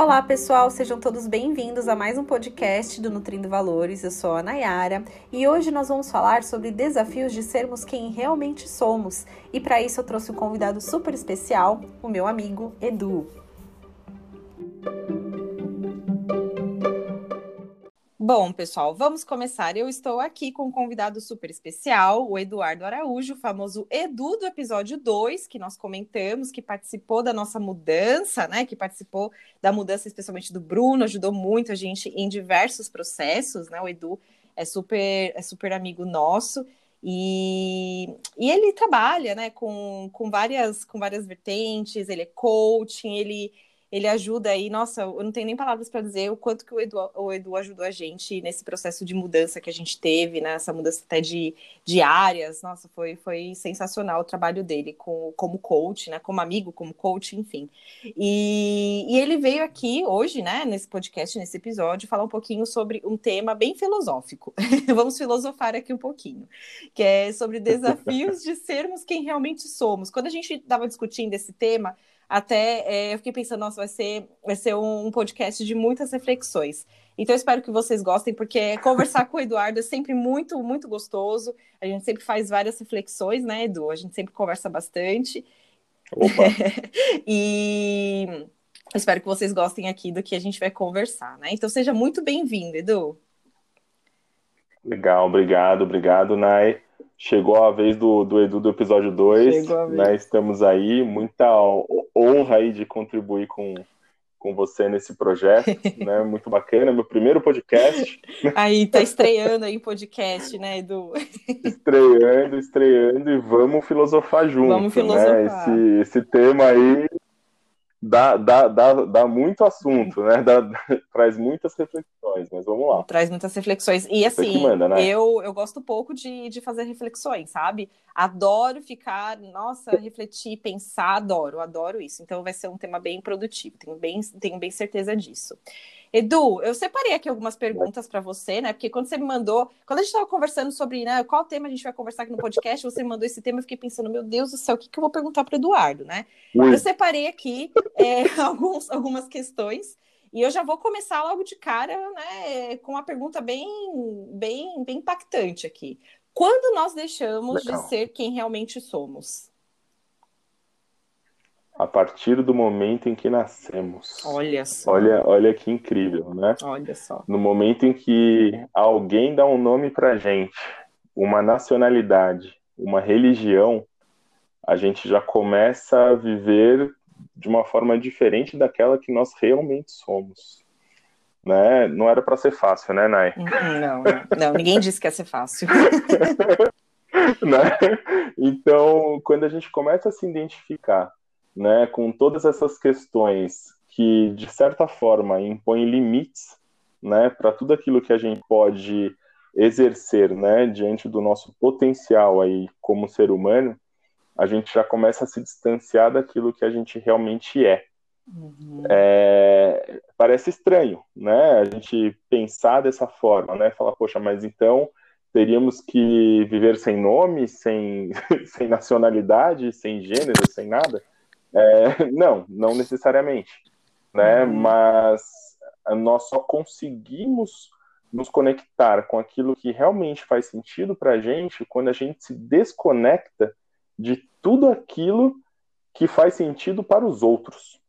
Olá, pessoal, sejam todos bem-vindos a mais um podcast do Nutrindo Valores. Eu sou a Nayara e hoje nós vamos falar sobre desafios de sermos quem realmente somos. E para isso eu trouxe um convidado super especial, o meu amigo Edu. Bom, pessoal, vamos começar. Eu estou aqui com um convidado super especial, o Eduardo Araújo, o famoso Edu do episódio 2, que nós comentamos, que participou da nossa mudança, né? Que participou da mudança, especialmente do Bruno, ajudou muito a gente em diversos processos, né? O Edu é super, é super amigo nosso. E, e ele trabalha né, com, com, várias, com várias vertentes, ele é coaching, ele ele ajuda aí, nossa, eu não tenho nem palavras para dizer o quanto que o Edu, o Edu ajudou a gente nesse processo de mudança que a gente teve, né? Essa mudança até de, de áreas, nossa, foi, foi sensacional o trabalho dele com, como coach, né? Como amigo, como coach, enfim. E, e ele veio aqui hoje, né, nesse podcast, nesse episódio, falar um pouquinho sobre um tema bem filosófico. Vamos filosofar aqui um pouquinho, que é sobre desafios de sermos quem realmente somos. Quando a gente estava discutindo esse tema, até é, eu fiquei pensando, nossa, vai ser, vai ser um podcast de muitas reflexões. Então, eu espero que vocês gostem, porque conversar com o Eduardo é sempre muito, muito gostoso. A gente sempre faz várias reflexões, né, Edu? A gente sempre conversa bastante. Opa! e eu espero que vocês gostem aqui do que a gente vai conversar, né? Então, seja muito bem-vindo, Edu. Legal, obrigado, obrigado, Nai. Chegou a vez do, do Edu do episódio 2. Né? Estamos aí, muita honra aí de contribuir com, com você nesse projeto, né? Muito bacana, meu primeiro podcast. Aí, tá estreando aí podcast, né, Edu? Estreando, estreando e vamos filosofar junto, vamos filosofar. né? Esse, esse tema aí dá, dá, dá, dá muito assunto, né? Dá, traz muitas reflexões, mas vamos lá. Traz muitas reflexões. E assim, manda, né? eu, eu gosto pouco de, de fazer reflexões, sabe? Adoro ficar, nossa, refletir, pensar, adoro, adoro isso. Então vai ser um tema bem produtivo, tenho bem, tenho bem certeza disso. Edu, eu separei aqui algumas perguntas para você, né? Porque quando você me mandou, quando a gente estava conversando sobre né, qual tema a gente vai conversar aqui no podcast, você me mandou esse tema, eu fiquei pensando, meu Deus do céu, o que, que eu vou perguntar para Eduardo, né? Eu separei aqui é, alguns, algumas questões e eu já vou começar logo de cara, né, com uma pergunta bem, bem, bem impactante aqui. Quando nós deixamos Legal. de ser quem realmente somos? A partir do momento em que nascemos. Olha só. Olha, olha que incrível, né? Olha só. No momento em que alguém dá um nome pra gente, uma nacionalidade, uma religião, a gente já começa a viver de uma forma diferente daquela que nós realmente somos. Né? Não era para ser fácil, né, Nai? Não, não, não, ninguém disse que ia ser fácil. né? Então, quando a gente começa a se identificar né, com todas essas questões que, de certa forma, impõem limites né, para tudo aquilo que a gente pode exercer né, diante do nosso potencial aí como ser humano, a gente já começa a se distanciar daquilo que a gente realmente é. Uhum. é. parece estranho, né? A gente pensar dessa forma, né? Falar, poxa, mas então teríamos que viver sem nome, sem, sem nacionalidade, sem gênero, sem nada? É, não, não necessariamente, né? Uhum. Mas nós só conseguimos nos conectar com aquilo que realmente faz sentido para a gente quando a gente se desconecta de tudo aquilo que faz sentido para os outros.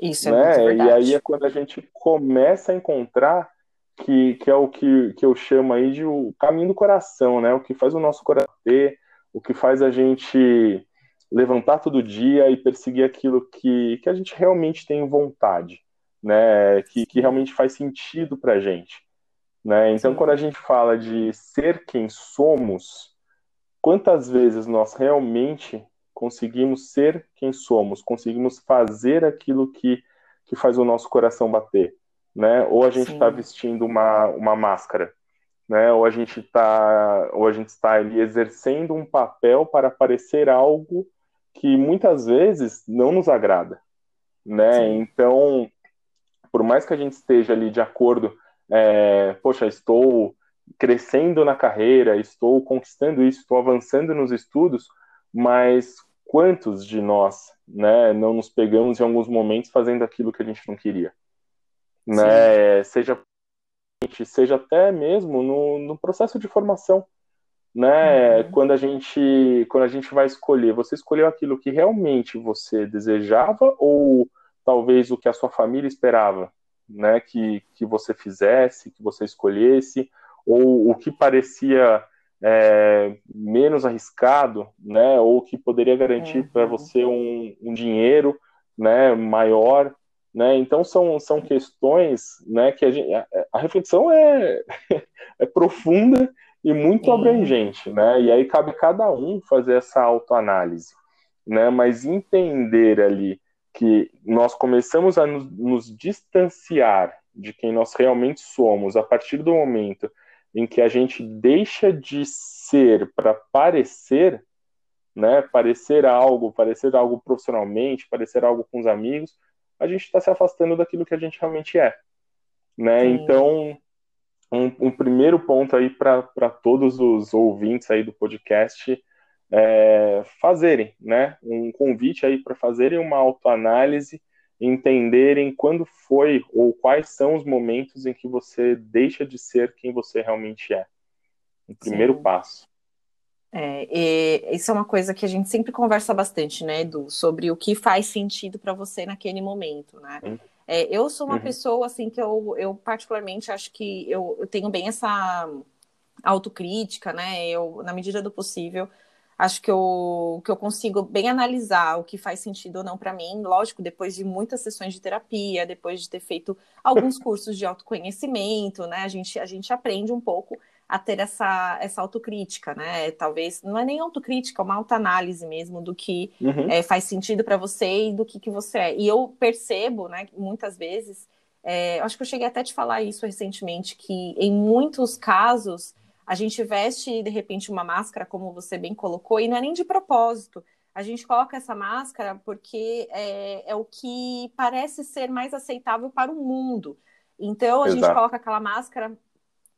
Isso é né? muito E aí é quando a gente começa a encontrar que, que é o que, que eu chamo aí de o caminho do coração, né? O que faz o nosso coração ter, o que faz a gente levantar todo dia e perseguir aquilo que, que a gente realmente tem vontade, né? Que, que realmente faz sentido para a gente. Né? Então, quando a gente fala de ser quem somos, quantas vezes nós realmente conseguimos ser quem somos, conseguimos fazer aquilo que, que faz o nosso coração bater, né? Ou a gente está vestindo uma, uma máscara, né? Ou a gente está ou a gente está ali exercendo um papel para parecer algo que muitas vezes não nos agrada, né? Sim. Então, por mais que a gente esteja ali de acordo, é, poxa, estou crescendo na carreira, estou conquistando isso, estou avançando nos estudos, mas quantos de nós, né, não nos pegamos em alguns momentos fazendo aquilo que a gente não queria, né? Seja seja até mesmo no, no processo de formação, né? Uhum. Quando a gente quando a gente vai escolher, você escolheu aquilo que realmente você desejava ou talvez o que a sua família esperava, né? Que que você fizesse, que você escolhesse, ou o que parecia é, menos arriscado, né? Ou que poderia garantir uhum. para você um, um dinheiro, né? Maior, né? Então são, são questões, né? Que a, gente, a, a reflexão é, é profunda e muito abrangente, né? E aí cabe cada um fazer essa autoanálise, né? Mas entender ali que nós começamos a nos, nos distanciar de quem nós realmente somos a partir do momento em que a gente deixa de ser para parecer, né? Parecer algo, parecer algo profissionalmente, parecer algo com os amigos, a gente está se afastando daquilo que a gente realmente é, né? Sim. Então um, um primeiro ponto aí para todos os ouvintes aí do podcast é, fazerem, né? Um convite aí para fazerem uma autoanálise, entenderem quando foi ou quais são os momentos em que você deixa de ser quem você realmente é. O primeiro Sim. passo. É, isso é uma coisa que a gente sempre conversa bastante, né, Edu, sobre o que faz sentido para você naquele momento, né? Hum. É, eu sou uma uhum. pessoa, assim, que eu, eu particularmente acho que eu, eu tenho bem essa autocrítica, né? Eu, na medida do possível, acho que eu, que eu consigo bem analisar o que faz sentido ou não para mim. Lógico, depois de muitas sessões de terapia, depois de ter feito alguns cursos de autoconhecimento, né? A gente, a gente aprende um pouco a ter essa, essa autocrítica, né? Talvez não é nem autocrítica, é uma autoanálise mesmo do que uhum. é, faz sentido para você e do que, que você é. E eu percebo, né, muitas vezes, é, acho que eu cheguei até a te falar isso recentemente, que em muitos casos a gente veste de repente uma máscara, como você bem colocou, e não é nem de propósito. A gente coloca essa máscara porque é, é o que parece ser mais aceitável para o mundo. Então a Exato. gente coloca aquela máscara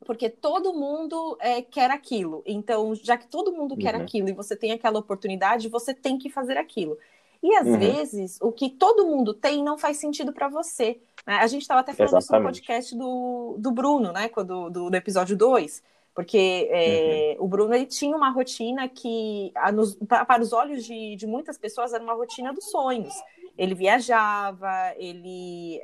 porque todo mundo é, quer aquilo. Então, já que todo mundo uhum. quer aquilo e você tem aquela oportunidade, você tem que fazer aquilo. E às uhum. vezes, o que todo mundo tem não faz sentido para você. Né? A gente estava até falando Exatamente. isso no podcast do, do Bruno, né? Do, do, do episódio 2. Porque é, uhum. o Bruno ele tinha uma rotina que, para os olhos de, de muitas pessoas, era uma rotina dos sonhos. Ele viajava, ele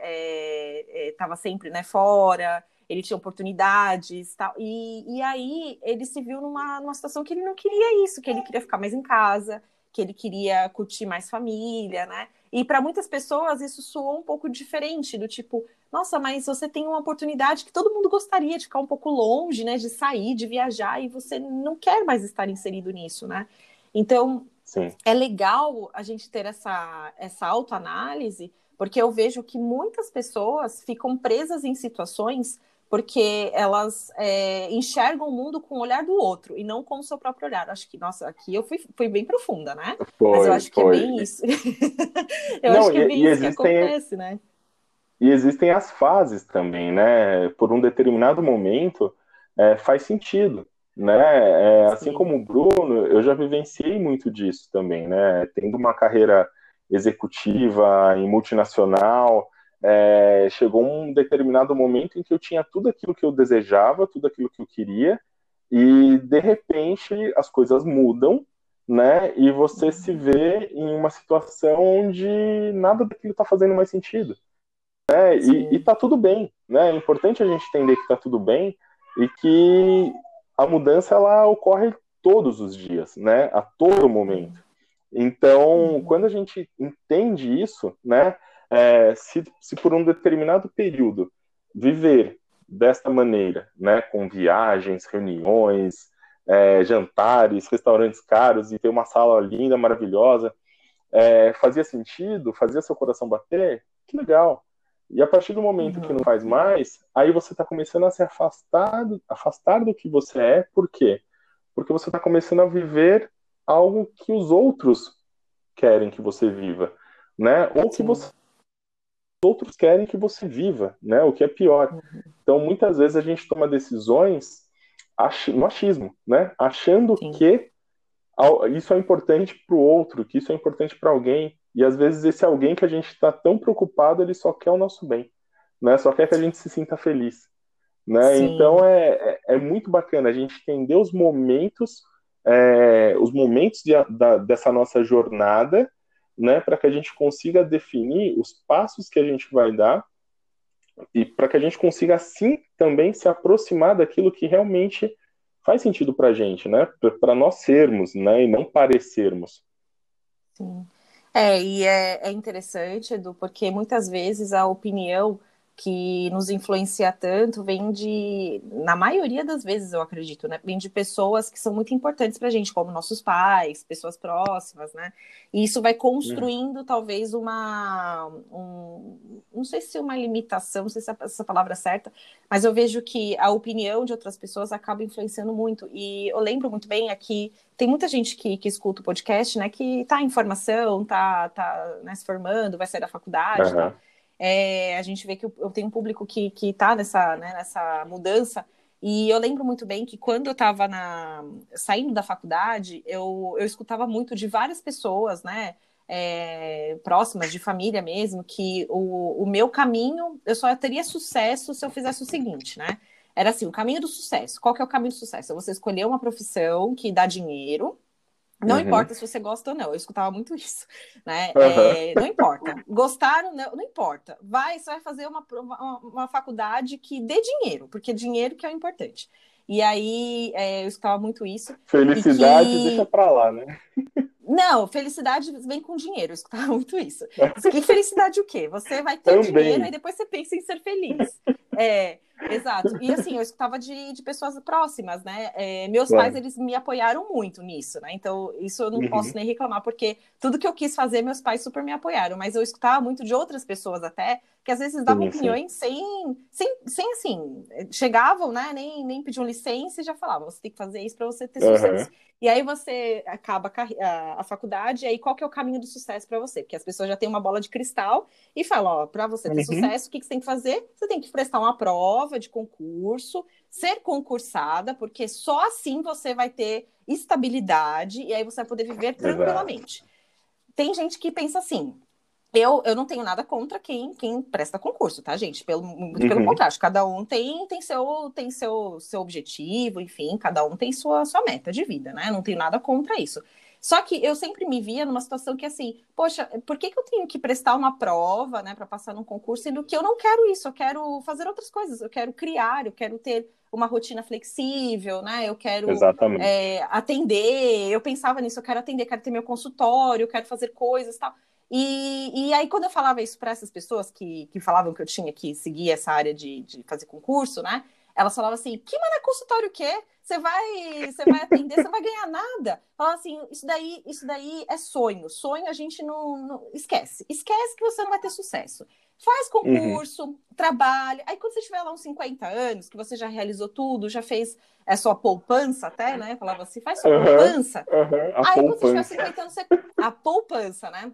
estava é, é, sempre né, fora, ele tinha oportunidades tal. E, e aí ele se viu numa, numa situação que ele não queria isso, que ele queria ficar mais em casa, que ele queria curtir mais família, né? E para muitas pessoas isso soou um pouco diferente, do tipo, nossa, mas você tem uma oportunidade que todo mundo gostaria de ficar um pouco longe, né? De sair, de viajar, e você não quer mais estar inserido nisso, né? Então, Sim. é legal a gente ter essa, essa autoanálise, porque eu vejo que muitas pessoas ficam presas em situações porque elas é, enxergam o mundo com o olhar do outro e não com o seu próprio olhar. Acho que, nossa, aqui eu fui, fui bem profunda, né? Foi, Mas eu acho que é bem isso. eu não, acho que é bem isso existem, que acontece, né? E existem as fases também, né? Por um determinado momento, é, faz sentido, né? É, assim como o Bruno, eu já vivenciei muito disso também, né? Tendo uma carreira executiva em multinacional, é, chegou um determinado momento em que eu tinha tudo aquilo que eu desejava, tudo aquilo que eu queria, e de repente as coisas mudam, né? E você se vê em uma situação onde nada daquilo está fazendo mais sentido. Né? E, e tá tudo bem, né? É importante a gente entender que tá tudo bem e que a mudança ela ocorre todos os dias, né? A todo momento. Então, quando a gente entende isso, né? É, se, se por um determinado período viver desta maneira, né, com viagens, reuniões, é, jantares, restaurantes caros e ter uma sala linda, maravilhosa, é, fazia sentido, fazia seu coração bater, que legal. E a partir do momento que não faz mais, aí você está começando a se afastar, afastar do que você é, por quê? Porque você está começando a viver algo que os outros querem que você viva, né? Ou que você outros querem que você viva, né? O que é pior. Uhum. Então, muitas vezes a gente toma decisões no achismo, né? Achando Sim. que isso é importante para o outro, que isso é importante para alguém, e às vezes esse alguém que a gente está tão preocupado, ele só quer o nosso bem, né? Só quer que a gente se sinta feliz, né? Então é, é, é, muito bacana a gente entender os momentos, é, os momentos de, da, dessa nossa jornada, né? Para que a gente consiga definir os passos que a gente vai dar e para que a gente consiga assim também se aproximar daquilo que realmente faz sentido para a gente, né? Para nós sermos, né? E não parecermos. Sim. É, e é, é interessante, Edu, porque muitas vezes a opinião que nos influencia tanto vem de, na maioria das vezes, eu acredito, né? Vem de pessoas que são muito importantes para a gente, como nossos pais, pessoas próximas, né? E isso vai construindo, uhum. talvez, uma. Um, não sei se uma limitação, não sei se essa palavra é certa, mas eu vejo que a opinião de outras pessoas acaba influenciando muito. E eu lembro muito bem aqui, tem muita gente que, que escuta o podcast, né? Que está em formação, está tá, né, se formando, vai sair da faculdade. Uhum. Tá? É, a gente vê que eu tenho um público que está nessa, né, nessa mudança. E eu lembro muito bem que quando eu estava saindo da faculdade, eu, eu escutava muito de várias pessoas, né? É, próximas, de família mesmo, que o, o meu caminho, eu só teria sucesso se eu fizesse o seguinte, né? Era assim, o caminho do sucesso. Qual que é o caminho do sucesso? É você escolher uma profissão que dá dinheiro, não uhum. importa se você gosta ou não, eu escutava muito isso, né? Uhum. É, não importa. Gostaram, não, não importa. Vai, você vai fazer uma, uma, uma, faculdade que dê dinheiro, porque dinheiro que é o importante. E aí é, eu escutava muito isso. Felicidade que... deixa pra lá, né? Não, felicidade vem com dinheiro, eu escutava muito isso. Que felicidade o quê? Você vai ter Também. dinheiro e depois você pensa em ser feliz. É, Exato. E assim, eu escutava de, de pessoas próximas, né? É, meus claro. pais, eles me apoiaram muito nisso, né? Então, isso eu não uhum. posso nem reclamar, porque tudo que eu quis fazer, meus pais super me apoiaram. Mas eu escutava muito de outras pessoas até, que às vezes davam sim, opiniões sim. Sem, sem, sem, assim, chegavam, né? Nem, nem pediam licença e já falavam, você tem que fazer isso para você ter uhum. sucesso. E aí você acaba a, a, faculdade, e aí qual que é o caminho do sucesso para você? Porque as pessoas já têm uma bola de cristal e falam, ó, para você ter uhum. sucesso, o que, que você tem que fazer? Você tem que prestar uma prova de concurso, ser concursada, porque só assim você vai ter estabilidade e aí você vai poder viver tranquilamente. Exato. Tem gente que pensa assim, eu, eu não tenho nada contra quem, quem presta concurso, tá, gente? Pelo, muito uhum. pelo contrário, cada um tem, tem, seu, tem seu, seu objetivo, enfim, cada um tem sua, sua meta de vida, né? Não tenho nada contra isso. Só que eu sempre me via numa situação que, assim, poxa, por que, que eu tenho que prestar uma prova, né, para passar num concurso, sendo que eu não quero isso, eu quero fazer outras coisas, eu quero criar, eu quero ter uma rotina flexível, né, eu quero é, atender, eu pensava nisso, eu quero atender, quero ter meu consultório, eu quero fazer coisas tal. E, e aí, quando eu falava isso para essas pessoas que, que falavam que eu tinha que seguir essa área de, de fazer concurso, né? Elas falavam assim: que mana consultório o quê? Você vai, você vai atender, você vai ganhar nada. Falava assim: isso daí, isso daí é sonho. Sonho a gente não, não, esquece. Esquece que você não vai ter sucesso. Faz concurso, uhum. trabalha. Aí quando você tiver lá uns 50 anos, que você já realizou tudo, já fez é sua poupança até, né? Falava assim, faz sua uhum. poupança. Uhum. Aí poupança. quando você tiver 50 anos, você... a poupança, né?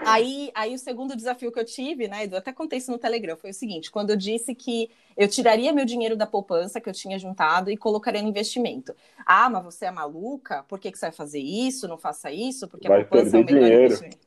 Aí, aí o segundo desafio que eu tive, né, eu até contei isso no Telegram, foi o seguinte: quando eu disse que eu tiraria meu dinheiro da poupança que eu tinha juntado e colocaria no investimento. Ah, mas você é maluca? Por que, que você vai fazer isso? Não faça isso, porque vai a poupança é o melhor dinheiro. investimento.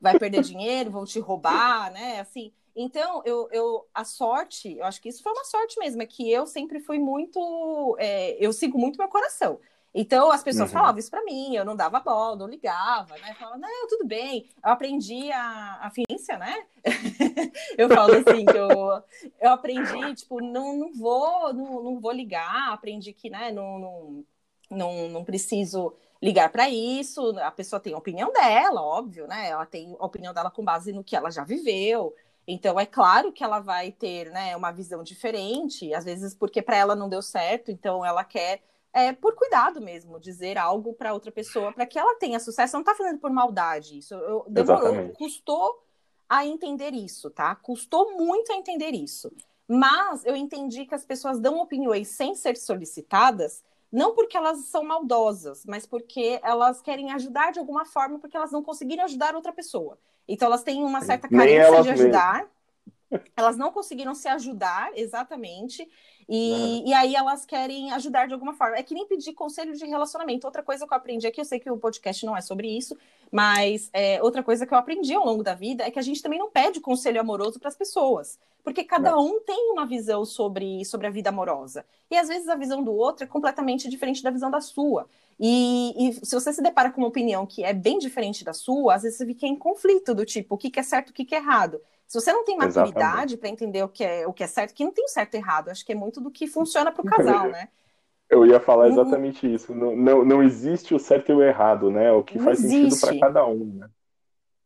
Vai perder dinheiro, vão te roubar, né? Assim. Então, eu, eu, a sorte, eu acho que isso foi uma sorte mesmo, é que eu sempre fui muito. É, eu sigo muito meu coração. Então as pessoas uhum. falavam isso para mim, eu não dava bola, não ligava, né? Falava, não, tudo bem. Eu aprendi a, a ciência, né? eu falo assim, que eu, eu aprendi, tipo, não, não vou, não, não vou ligar, aprendi que, né, não, não, não, não preciso ligar para isso. A pessoa tem a opinião dela, óbvio, né? Ela tem a opinião dela com base no que ela já viveu. Então é claro que ela vai ter, né, uma visão diferente, às vezes porque para ela não deu certo, então ela quer é, por cuidado mesmo, dizer algo para outra pessoa, para que ela tenha sucesso. Não está fazendo por maldade isso. Eu, demorou, custou a entender isso, tá? Custou muito a entender isso. Mas eu entendi que as pessoas dão opiniões sem ser solicitadas, não porque elas são maldosas, mas porque elas querem ajudar de alguma forma, porque elas não conseguiram ajudar outra pessoa. Então elas têm uma certa carência de ajudar. Mesmo. Elas não conseguiram se ajudar exatamente E, uhum. e aí elas querem ajudar de alguma forma. É que nem pedir conselho de relacionamento. Outra coisa que eu aprendi aqui, eu sei que o podcast não é sobre isso, mas é, outra coisa que eu aprendi ao longo da vida é que a gente também não pede conselho amoroso para as pessoas. Porque cada um tem uma visão sobre, sobre a vida amorosa. E às vezes a visão do outro é completamente diferente da visão da sua. E, e, se você se depara com uma opinião que é bem diferente da sua, às vezes você fica em conflito do tipo, o que, que é certo, o que, que é errado. Se você não tem maturidade para entender o que, é, o que é certo, que não tem certo e errado, acho que é muito do que funciona para o casal, né? Eu ia falar exatamente uhum. isso. Não, não, não existe o certo e o errado, né? O que não faz existe. sentido para cada um, né?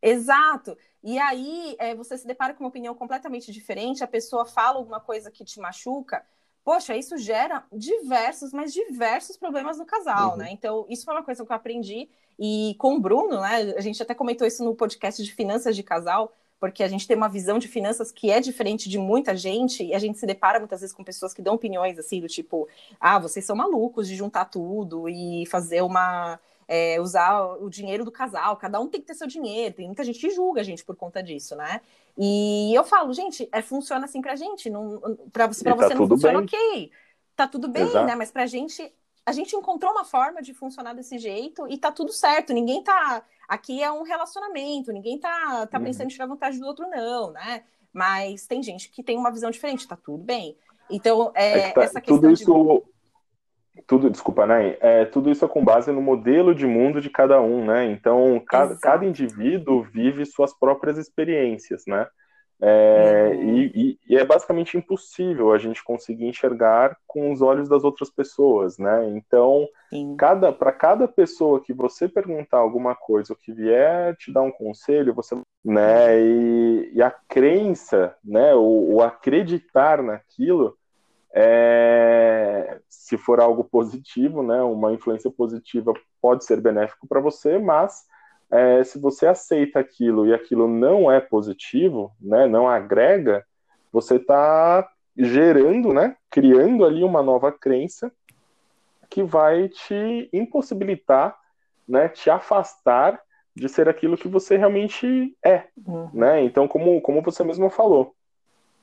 Exato. E aí é, você se depara com uma opinião completamente diferente, a pessoa fala alguma coisa que te machuca, poxa, isso gera diversos, mas diversos problemas no casal, uhum. né? Então, isso foi uma coisa que eu aprendi. E com o Bruno, né? A gente até comentou isso no podcast de finanças de casal, porque a gente tem uma visão de finanças que é diferente de muita gente, e a gente se depara muitas vezes com pessoas que dão opiniões assim, do tipo, ah, vocês são malucos de juntar tudo e fazer uma é, usar o dinheiro do casal, cada um tem que ter seu dinheiro, tem muita gente que julga a gente por conta disso, né? E eu falo, gente, é, funciona assim pra gente, não, pra, pra tá você não funciona, bem. ok, tá tudo bem, Exato. né? Mas pra gente, a gente encontrou uma forma de funcionar desse jeito e tá tudo certo, ninguém tá. Aqui é um relacionamento, ninguém tá, tá uhum. pensando em tirar vantagem do outro, não, né? Mas tem gente que tem uma visão diferente, tá tudo bem. Então, é, é tá, essa questão tudo isso... de tudo, desculpa, né? É, tudo isso é com base no modelo de mundo de cada um, né? Então, cada, cada indivíduo vive suas próprias experiências, né? É, uhum. e, e, é basicamente impossível a gente conseguir enxergar com os olhos das outras pessoas, né? Então, cada para cada pessoa que você perguntar alguma coisa ou que vier te dar um conselho, você, né? E, e a crença, né? O, o acreditar naquilo é, se for algo positivo, né, uma influência positiva pode ser benéfico para você, mas é, se você aceita aquilo e aquilo não é positivo, né, não agrega, você está gerando, né, criando ali uma nova crença que vai te impossibilitar, né, te afastar de ser aquilo que você realmente é, uhum. né? Então, como, como você mesmo falou,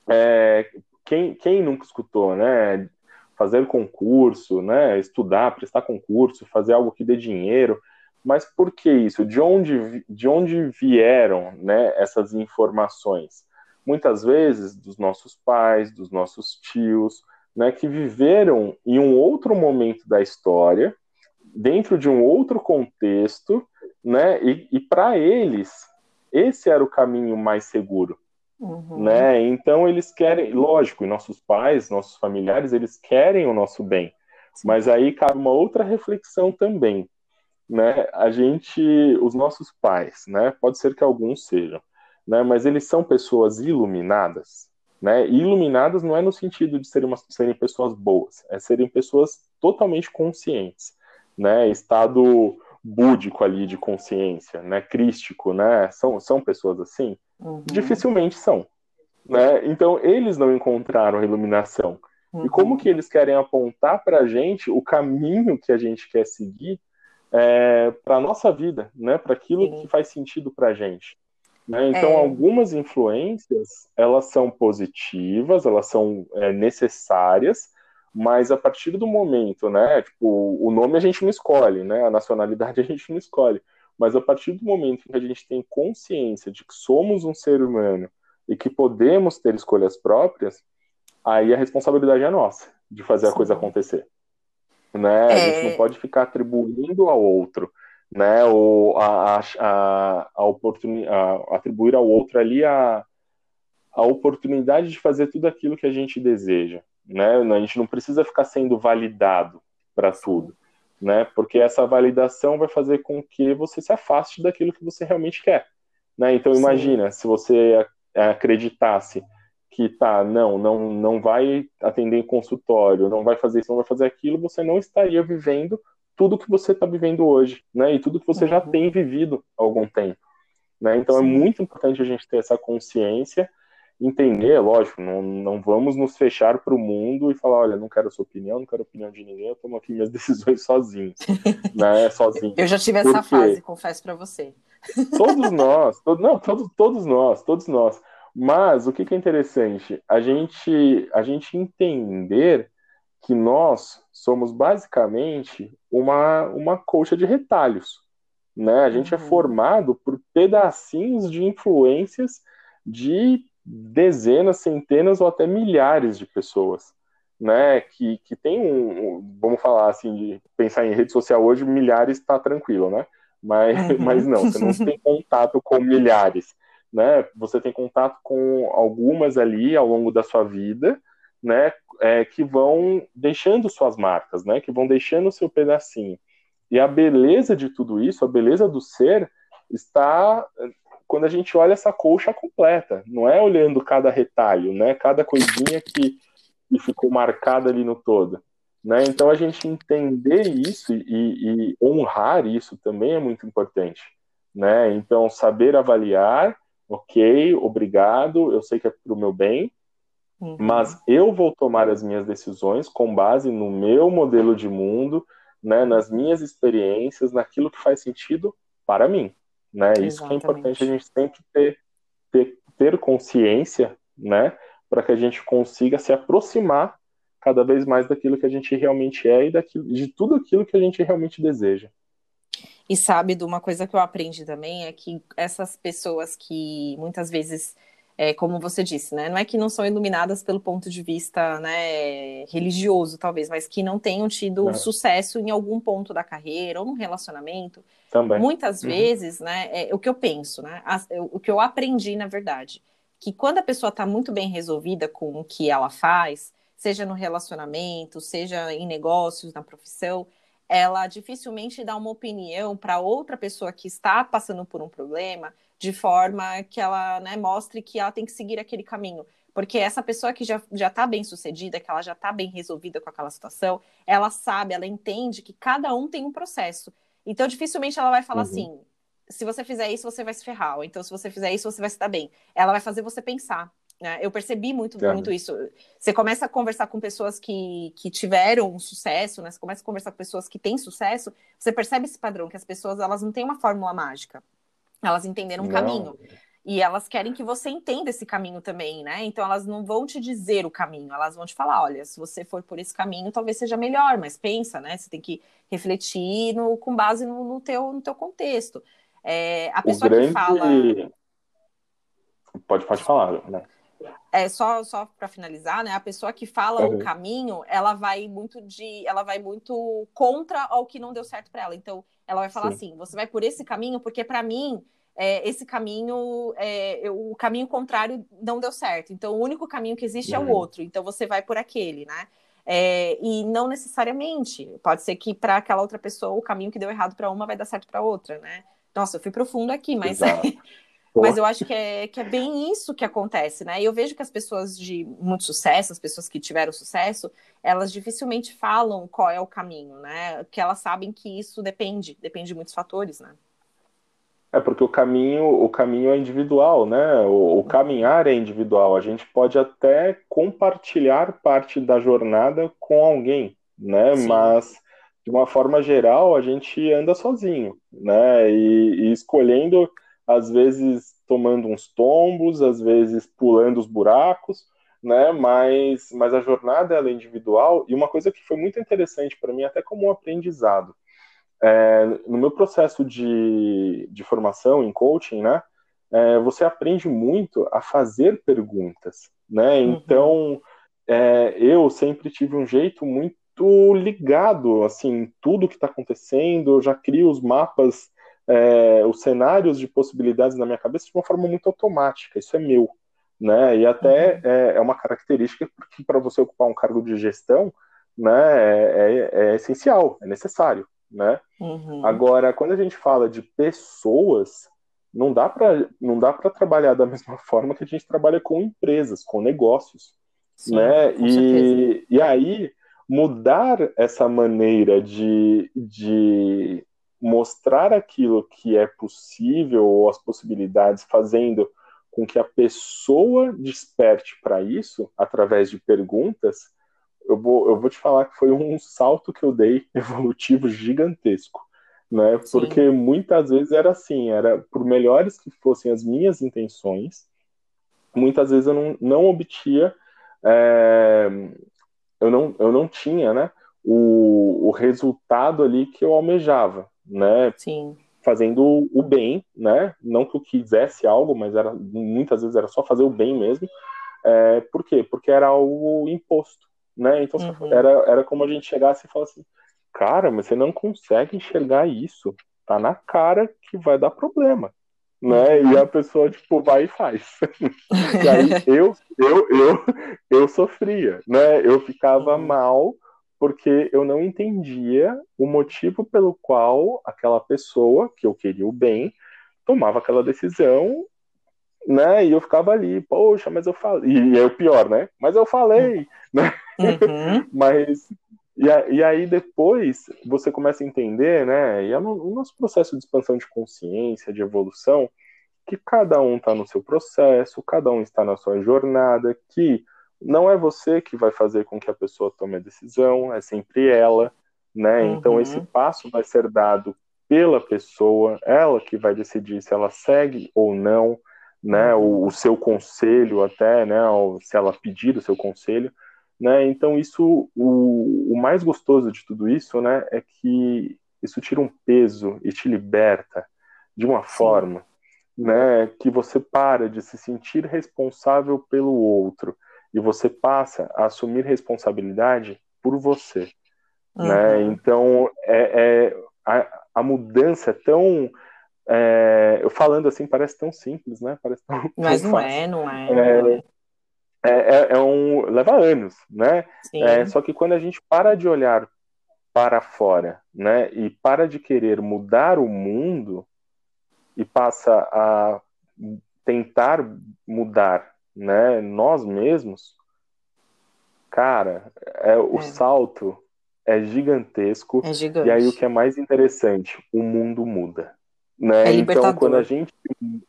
é, quem, quem nunca escutou, né? Fazer concurso, né? Estudar, prestar concurso, fazer algo que dê dinheiro. Mas por que isso? De onde, de onde vieram né, essas informações? Muitas vezes dos nossos pais, dos nossos tios, né, que viveram em um outro momento da história, dentro de um outro contexto, né, e, e para eles esse era o caminho mais seguro. Uhum. Né? Então eles querem, lógico, nossos pais, nossos familiares, eles querem o nosso bem. Sim. Mas aí cabe uma outra reflexão também, né? A gente, os nossos pais, né? Pode ser que alguns sejam, né? Mas eles são pessoas iluminadas, né? E iluminadas não é no sentido de serem, uma, serem pessoas boas, é serem pessoas totalmente conscientes, né? Estado búdico ali de consciência, né? Crístico, né? São, são pessoas assim. Uhum. Dificilmente são. Né? Então, eles não encontraram a iluminação. Uhum. E como que eles querem apontar para a gente o caminho que a gente quer seguir é, para a nossa vida, né? para aquilo Sim. que faz sentido para a gente? Né? Então, é... algumas influências, elas são positivas, elas são é, necessárias, mas a partir do momento, né, tipo, o nome a gente não escolhe, né, a nacionalidade a gente não escolhe, mas a partir do momento que a gente tem consciência de que somos um ser humano e que podemos ter escolhas próprias, aí a responsabilidade é nossa de fazer Sim. a coisa acontecer. Né? É... A gente não pode ficar atribuindo ao outro, né? Ou a, a, a, oportuni a atribuir ao outro ali a, a oportunidade de fazer tudo aquilo que a gente deseja. Né? A gente não precisa ficar sendo validado para tudo né? Porque essa validação vai fazer com que você se afaste daquilo que você realmente quer, né? Então imagina Sim. se você acreditasse que tá, não, não, não vai atender em consultório, não vai fazer isso, não vai fazer aquilo, você não estaria vivendo tudo que você está vivendo hoje, né? E tudo que você uhum. já tem vivido há algum tempo, né? Então é Sim. é muito importante a gente ter essa consciência entender, lógico, não, não vamos nos fechar para o mundo e falar, olha, não quero a sua opinião, não quero a opinião de ninguém, eu tomo aqui minhas decisões sozinho, né, sozinho. Eu já tive essa fase, confesso para você. Todos nós, todo, não, todos, todos nós, todos nós. Mas o que, que é interessante? A gente, a gente entender que nós somos basicamente uma, uma colcha de retalhos. Né? A gente é uhum. é formado por pedacinhos de influências de dezenas, centenas ou até milhares de pessoas. Né, que, que tem um, vamos falar assim, de pensar em rede social hoje, milhares está tranquilo, né? Mas, mas não, você não tem contato com milhares, né? Você tem contato com algumas ali ao longo da sua vida, né? É, que vão deixando suas marcas, né? Que vão deixando o seu pedacinho. E a beleza de tudo isso, a beleza do ser, está quando a gente olha essa colcha completa, não é olhando cada retalho, né? Cada coisinha que, que ficou marcada ali no todo. Né? Então a gente entender isso e, e, honrar isso também é muito importante. Né? Então saber avaliar, ok, obrigado, eu sei que é para o meu bem, uhum. mas eu vou tomar as minhas decisões com base no meu modelo de mundo, né? nas minhas experiências, naquilo que faz sentido para mim. Né? Isso que é importante a gente sempre ter, ter, ter consciência, né? Para que a gente consiga se aproximar cada vez mais daquilo que a gente realmente é e daquilo, de tudo aquilo que a gente realmente deseja. E sabe, de uma coisa que eu aprendi também é que essas pessoas que muitas vezes é, como você disse, né? Não é que não são iluminadas pelo ponto de vista né, religioso, talvez, mas que não tenham tido é. sucesso em algum ponto da carreira ou num relacionamento. Também. Muitas uhum. vezes, né? É, o que eu penso, né? o que eu aprendi, na verdade, que quando a pessoa está muito bem resolvida com o que ela faz, seja no relacionamento, seja em negócios, na profissão, ela dificilmente dá uma opinião para outra pessoa que está passando por um problema de forma que ela né, mostre que ela tem que seguir aquele caminho. Porque essa pessoa que já, já tá bem sucedida, que ela já está bem resolvida com aquela situação, ela sabe, ela entende que cada um tem um processo. Então, dificilmente ela vai falar uhum. assim: se você fizer isso, você vai se ferrar. Ou então, se você fizer isso, você vai se dar bem. Ela vai fazer você pensar. Né? Eu percebi muito, muito isso. Você começa a conversar com pessoas que, que tiveram sucesso, né? Você começa a conversar com pessoas que têm sucesso, você percebe esse padrão, que as pessoas elas não têm uma fórmula mágica. Elas entenderam um não. caminho. E elas querem que você entenda esse caminho também, né? Então elas não vão te dizer o caminho, elas vão te falar, olha, se você for por esse caminho, talvez seja melhor, mas pensa, né? Você tem que refletir no, com base no, no teu, no teu contexto. É, a pessoa grande... que fala. Pode, pode falar, né? É, só só para finalizar, né? A pessoa que fala uhum. o caminho, ela vai muito de, ela vai muito contra ao que não deu certo para ela. Então, ela vai falar Sim. assim: você vai por esse caminho porque para mim é, esse caminho, é, o caminho contrário não deu certo. Então, o único caminho que existe uhum. é o uhum. outro. Então, você vai por aquele, né? É, e não necessariamente. Pode ser que para aquela outra pessoa o caminho que deu errado para uma vai dar certo para outra, né? Nossa, eu fui profundo aqui, mas mas eu acho que é, que é bem isso que acontece, né? E eu vejo que as pessoas de muito sucesso, as pessoas que tiveram sucesso, elas dificilmente falam qual é o caminho, né? Porque elas sabem que isso depende, depende de muitos fatores, né? É porque o caminho, o caminho é individual, né? O, o, caminhar é individual. A gente pode até compartilhar parte da jornada com alguém, né? Sim. Mas de uma forma geral a gente anda sozinho, né? E, e, escolhendo, às vezes tomando uns tombos, às vezes pulando os buracos, né? Mas, mas a jornada é individual e uma coisa que foi muito interessante para mim, até como um aprendizado é, no meu processo de, de formação em coaching, né, é, você aprende muito a fazer perguntas, né? Uhum. Então, é, eu sempre tive um jeito muito ligado, assim, tudo que está acontecendo, eu já crio os mapas, é, os cenários de possibilidades na minha cabeça de uma forma muito automática, isso é meu, né? E até uhum. é, é, uma característica que para você ocupar um cargo de gestão, né, é, é, é essencial, é necessário né? Uhum. Agora, quando a gente fala de pessoas, não dá para não dá para trabalhar da mesma forma que a gente trabalha com empresas, com negócios, Sim, né? E, e aí mudar essa maneira de, de mostrar aquilo que é possível ou as possibilidades, fazendo com que a pessoa desperte para isso através de perguntas, eu vou, eu vou te falar que foi um salto que eu dei evolutivo gigantesco, né? Porque muitas vezes era assim, era por melhores que fossem as minhas intenções, muitas vezes eu não, não obtia é, eu não, eu não tinha, né, o, o resultado ali que eu almejava, né? Sim. Fazendo o bem, né? Não que eu quisesse algo, mas era muitas vezes era só fazer o bem mesmo. É, por quê? Porque era algo imposto, né? Então uhum. era, era como a gente chegasse e falasse assim, cara, mas você não consegue enxergar isso. Tá na cara que vai dar problema né? E a pessoa, tipo, vai e faz. e aí eu, eu, eu, eu sofria, né? Eu ficava uhum. mal porque eu não entendia o motivo pelo qual aquela pessoa, que eu queria o bem, tomava aquela decisão, né? E eu ficava ali, poxa, mas eu falei. E é o pior, né? Mas eu falei, né? Uhum. mas e, e, aí depois você começa a entender, né? E é no, no nosso processo de expansão de consciência, de evolução, que cada um está no seu processo, cada um está na sua jornada, que não é você que vai fazer com que a pessoa tome a decisão, é sempre ela, né? Uhum. Então esse passo vai ser dado pela pessoa, ela que vai decidir se ela segue ou não, né? Uhum. O, o, seu conselho até, né? Ou se ela pedir o seu conselho. Né? Então isso, o, o mais gostoso de tudo isso, né, é que isso tira um peso e te liberta de uma Sim. forma, né, que você para de se sentir responsável pelo outro e você passa a assumir responsabilidade por você, né? uhum. né? Então é, é a, a, mudança é tão é, eu falando assim parece tão simples, né? Parece tão, Mas tão não é, não é. é é, é, é um leva anos, né? É, só que quando a gente para de olhar para fora, né, e para de querer mudar o mundo e passa a tentar mudar, né, nós mesmos, cara, é, o é. salto é gigantesco. É gigante. E aí o que é mais interessante, o mundo muda, né? É então quando a gente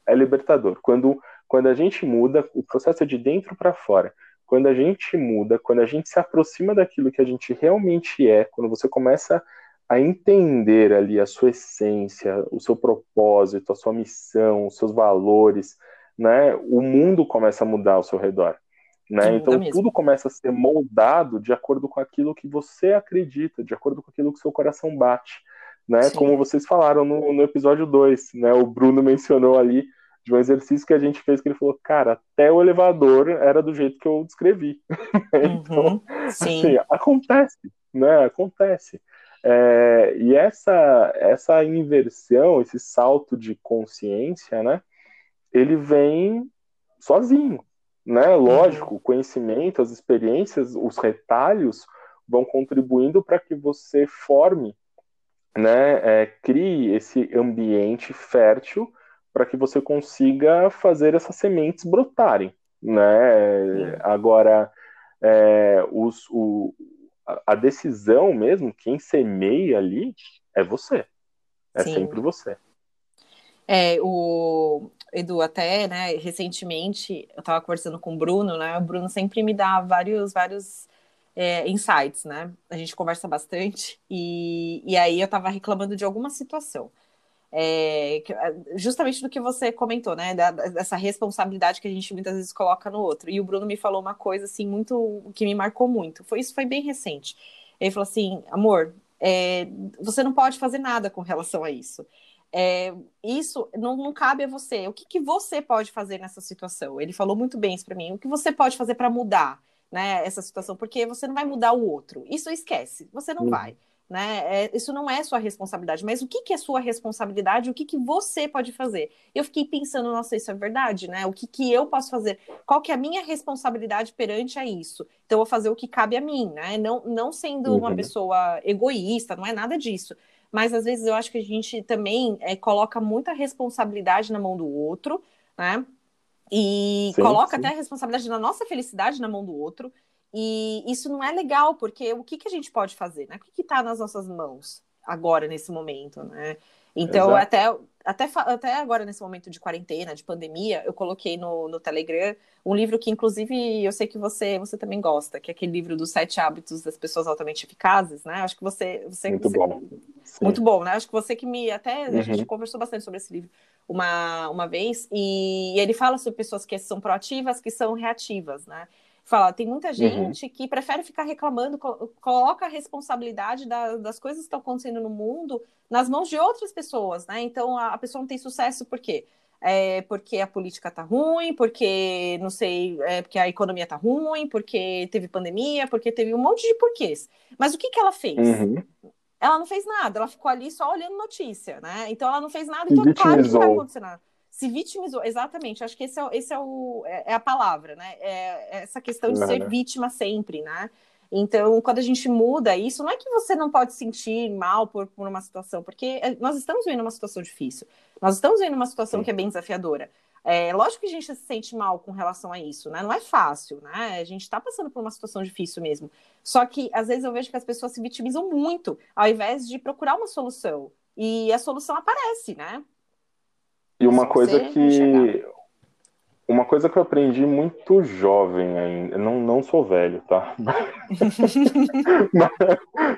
é libertador, quando quando a gente muda, o processo é de dentro para fora. Quando a gente muda, quando a gente se aproxima daquilo que a gente realmente é, quando você começa a entender ali a sua essência, o seu propósito, a sua missão, os seus valores, né? O mundo começa a mudar ao seu redor. Né? Então tudo começa a ser moldado de acordo com aquilo que você acredita, de acordo com aquilo que seu coração bate. Né? Como vocês falaram no, no episódio 2, né? O Bruno mencionou ali de um exercício que a gente fez que ele falou, cara, até o elevador era do jeito que eu descrevi. então, uhum, assim, acontece, né? Acontece. É, e essa, essa inversão, esse salto de consciência, né? Ele vem sozinho, né? Lógico, o conhecimento, as experiências, os retalhos vão contribuindo para que você forme, né? É, crie esse ambiente fértil para que você consiga fazer essas sementes brotarem, né? Agora, é, os, o, a decisão mesmo, quem semeia ali é você, é Sim. sempre você. É, o Edu, até, né, recentemente, eu estava conversando com o Bruno, né, o Bruno sempre me dá vários, vários é, insights, né, a gente conversa bastante, e, e aí eu estava reclamando de alguma situação, é, é, justamente do que você comentou, né? Da, dessa responsabilidade que a gente muitas vezes coloca no outro. E o Bruno me falou uma coisa assim muito que me marcou muito. Foi isso foi bem recente. Ele falou assim, amor, é, você não pode fazer nada com relação a isso. É, isso não, não, cabe a você. O que, que você pode fazer nessa situação? Ele falou muito bem isso para mim. O que você pode fazer para mudar, né, essa situação? Porque você não vai mudar o outro. Isso esquece. Você não uhum. vai né? É, isso não é sua responsabilidade, mas o que, que é sua responsabilidade? O que, que você pode fazer? Eu fiquei pensando, nossa, isso é verdade, né? O que, que eu posso fazer? Qual que é a minha responsabilidade perante a isso? Então, eu vou fazer o que cabe a mim, né? Não, não sendo uhum. uma pessoa egoísta, não é nada disso. Mas às vezes eu acho que a gente também é, coloca muita responsabilidade na mão do outro, né? E sim, coloca sim. até a responsabilidade da nossa felicidade na mão do outro. E isso não é legal, porque o que, que a gente pode fazer, né? O que está nas nossas mãos agora, nesse momento, né? Então, até, até, até agora, nesse momento de quarentena, de pandemia, eu coloquei no, no Telegram um livro que, inclusive, eu sei que você, você também gosta, que é aquele livro dos sete hábitos das pessoas altamente eficazes, né? Acho que você. você muito você, bom. Sim. Muito bom, né? Acho que você que me. Até uhum. a gente conversou bastante sobre esse livro uma, uma vez, e ele fala sobre pessoas que são proativas, que são reativas, né? Fala, tem muita uhum. gente uhum. que prefere ficar reclamando, coloca a responsabilidade da, das coisas que estão acontecendo no mundo nas mãos de outras pessoas, né? Então a, a pessoa não tem sucesso por quê? É porque a política tá ruim, porque não sei, é porque a economia tá ruim, porque teve pandemia, porque teve um monte de porquês. Mas o que, que ela fez? Uhum. Ela não fez nada, ela ficou ali só olhando notícia, né? Então ela não fez nada, então claro que vai acontecer nada se vitimizou, exatamente. Acho que esse é, esse é, o, é, é a palavra, né? É, essa questão de ser vítima sempre, né? Então, quando a gente muda isso, não é que você não pode sentir mal por, por uma situação, porque é, nós estamos vendo uma situação difícil, nós estamos vendo uma situação Sim. que é bem desafiadora. É lógico que a gente se sente mal com relação a isso, né? Não é fácil, né? A gente está passando por uma situação difícil mesmo. Só que às vezes eu vejo que as pessoas se vitimizam muito, ao invés de procurar uma solução. E a solução aparece, né? E uma coisa que. Uma coisa que eu aprendi muito jovem ainda, não, não sou velho, tá?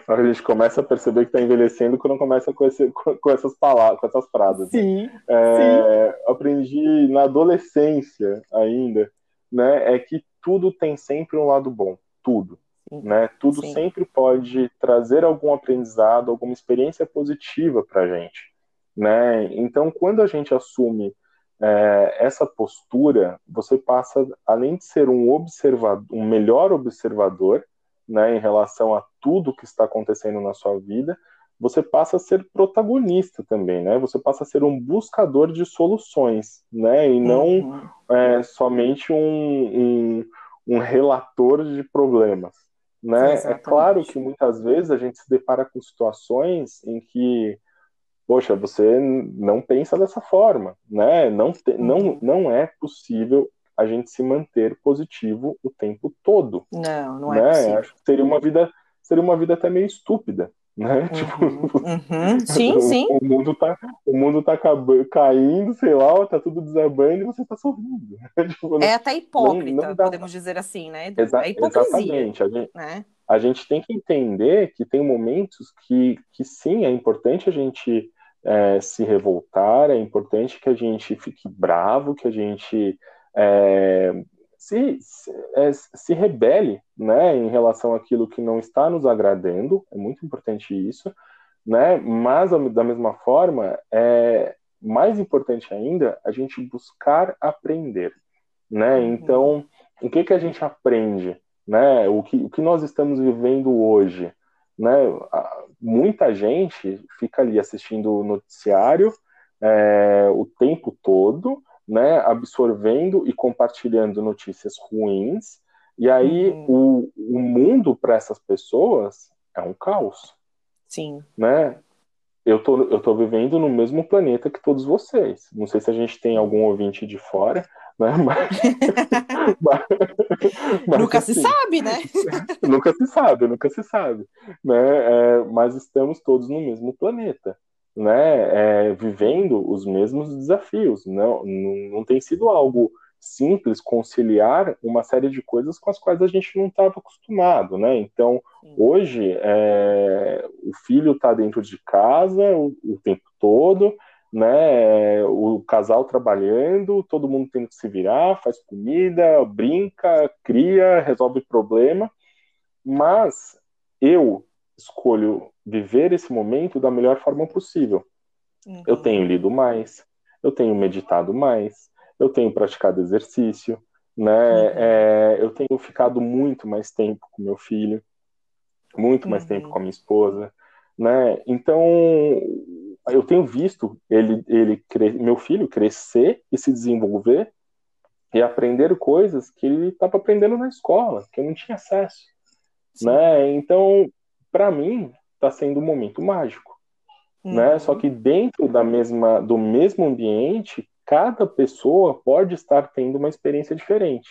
Mas a gente começa a perceber que está envelhecendo quando começa com, esse, com essas palavras, com essas frases. Né? Sim, é, sim. Aprendi na adolescência ainda, né? É que tudo tem sempre um lado bom, tudo. Sim. Né? Tudo sim. sempre pode trazer algum aprendizado, alguma experiência positiva para gente. Né? Então, quando a gente assume é, essa postura, você passa, além de ser um observador, um melhor observador, né, em relação a tudo que está acontecendo na sua vida, você passa a ser protagonista também, né? Você passa a ser um buscador de soluções, né? E não uhum. é, somente um, um, um, relator de problemas, né? Exatamente. É claro que muitas vezes a gente se depara com situações em que poxa, você não pensa dessa forma, né? Não, te, não, uhum. não é possível a gente se manter positivo o tempo todo. Não, não é né? possível. Acho que seria uma vida, seria uma vida até meio estúpida, né? Uhum, tipo, uhum. sim, sim. O mundo tá, o mundo tá caindo, sei lá, tá tudo desabando e você tá sorrindo. tipo, é até hipócrita, não, não dá... podemos dizer assim, né? Exa é hipocrisia, exatamente. A gente, né? a gente tem que entender que tem momentos que, que sim, é importante a gente é, se revoltar, é importante que a gente fique bravo, que a gente é, se, se, é, se, rebele né, em relação àquilo que não está nos agradando, é muito importante isso, né, mas da mesma forma, é mais importante ainda a gente buscar aprender. Né? Uhum. Então, o que, que a gente aprende? Né? O, que, o que nós estamos vivendo hoje? Né? Muita gente fica ali assistindo o noticiário é, o tempo todo, né, absorvendo e compartilhando notícias ruins, e aí uhum. o, o mundo para essas pessoas é um caos. Sim. Né? Eu tô, eu tô vivendo no mesmo planeta que todos vocês. Não sei se a gente tem algum ouvinte de fora, né? Mas, mas, nunca assim, se sabe, né? nunca se sabe, nunca se sabe, né? É, mas estamos todos no mesmo planeta, né? É, vivendo os mesmos desafios. Não, não, não tem sido algo simples conciliar uma série de coisas com as quais a gente não estava acostumado, né? Então, Sim. hoje, é, o filho está dentro de casa o, o tempo todo, né? O casal trabalhando, todo mundo tendo que se virar, faz comida, brinca, cria, resolve problema, mas eu escolho viver esse momento da melhor forma possível. Uhum. Eu tenho lido mais, eu tenho meditado mais, eu tenho praticado exercício, né? Uhum. É, eu tenho ficado muito mais tempo com meu filho, muito mais uhum. tempo com a minha esposa, né? Então eu tenho visto ele, ele meu filho crescer e se desenvolver e aprender coisas que ele estava aprendendo na escola, que eu não tinha acesso, Sim. né? Então, para mim, está sendo um momento mágico, né? uhum. né? Só que dentro da mesma, do mesmo ambiente, cada pessoa pode estar tendo uma experiência diferente,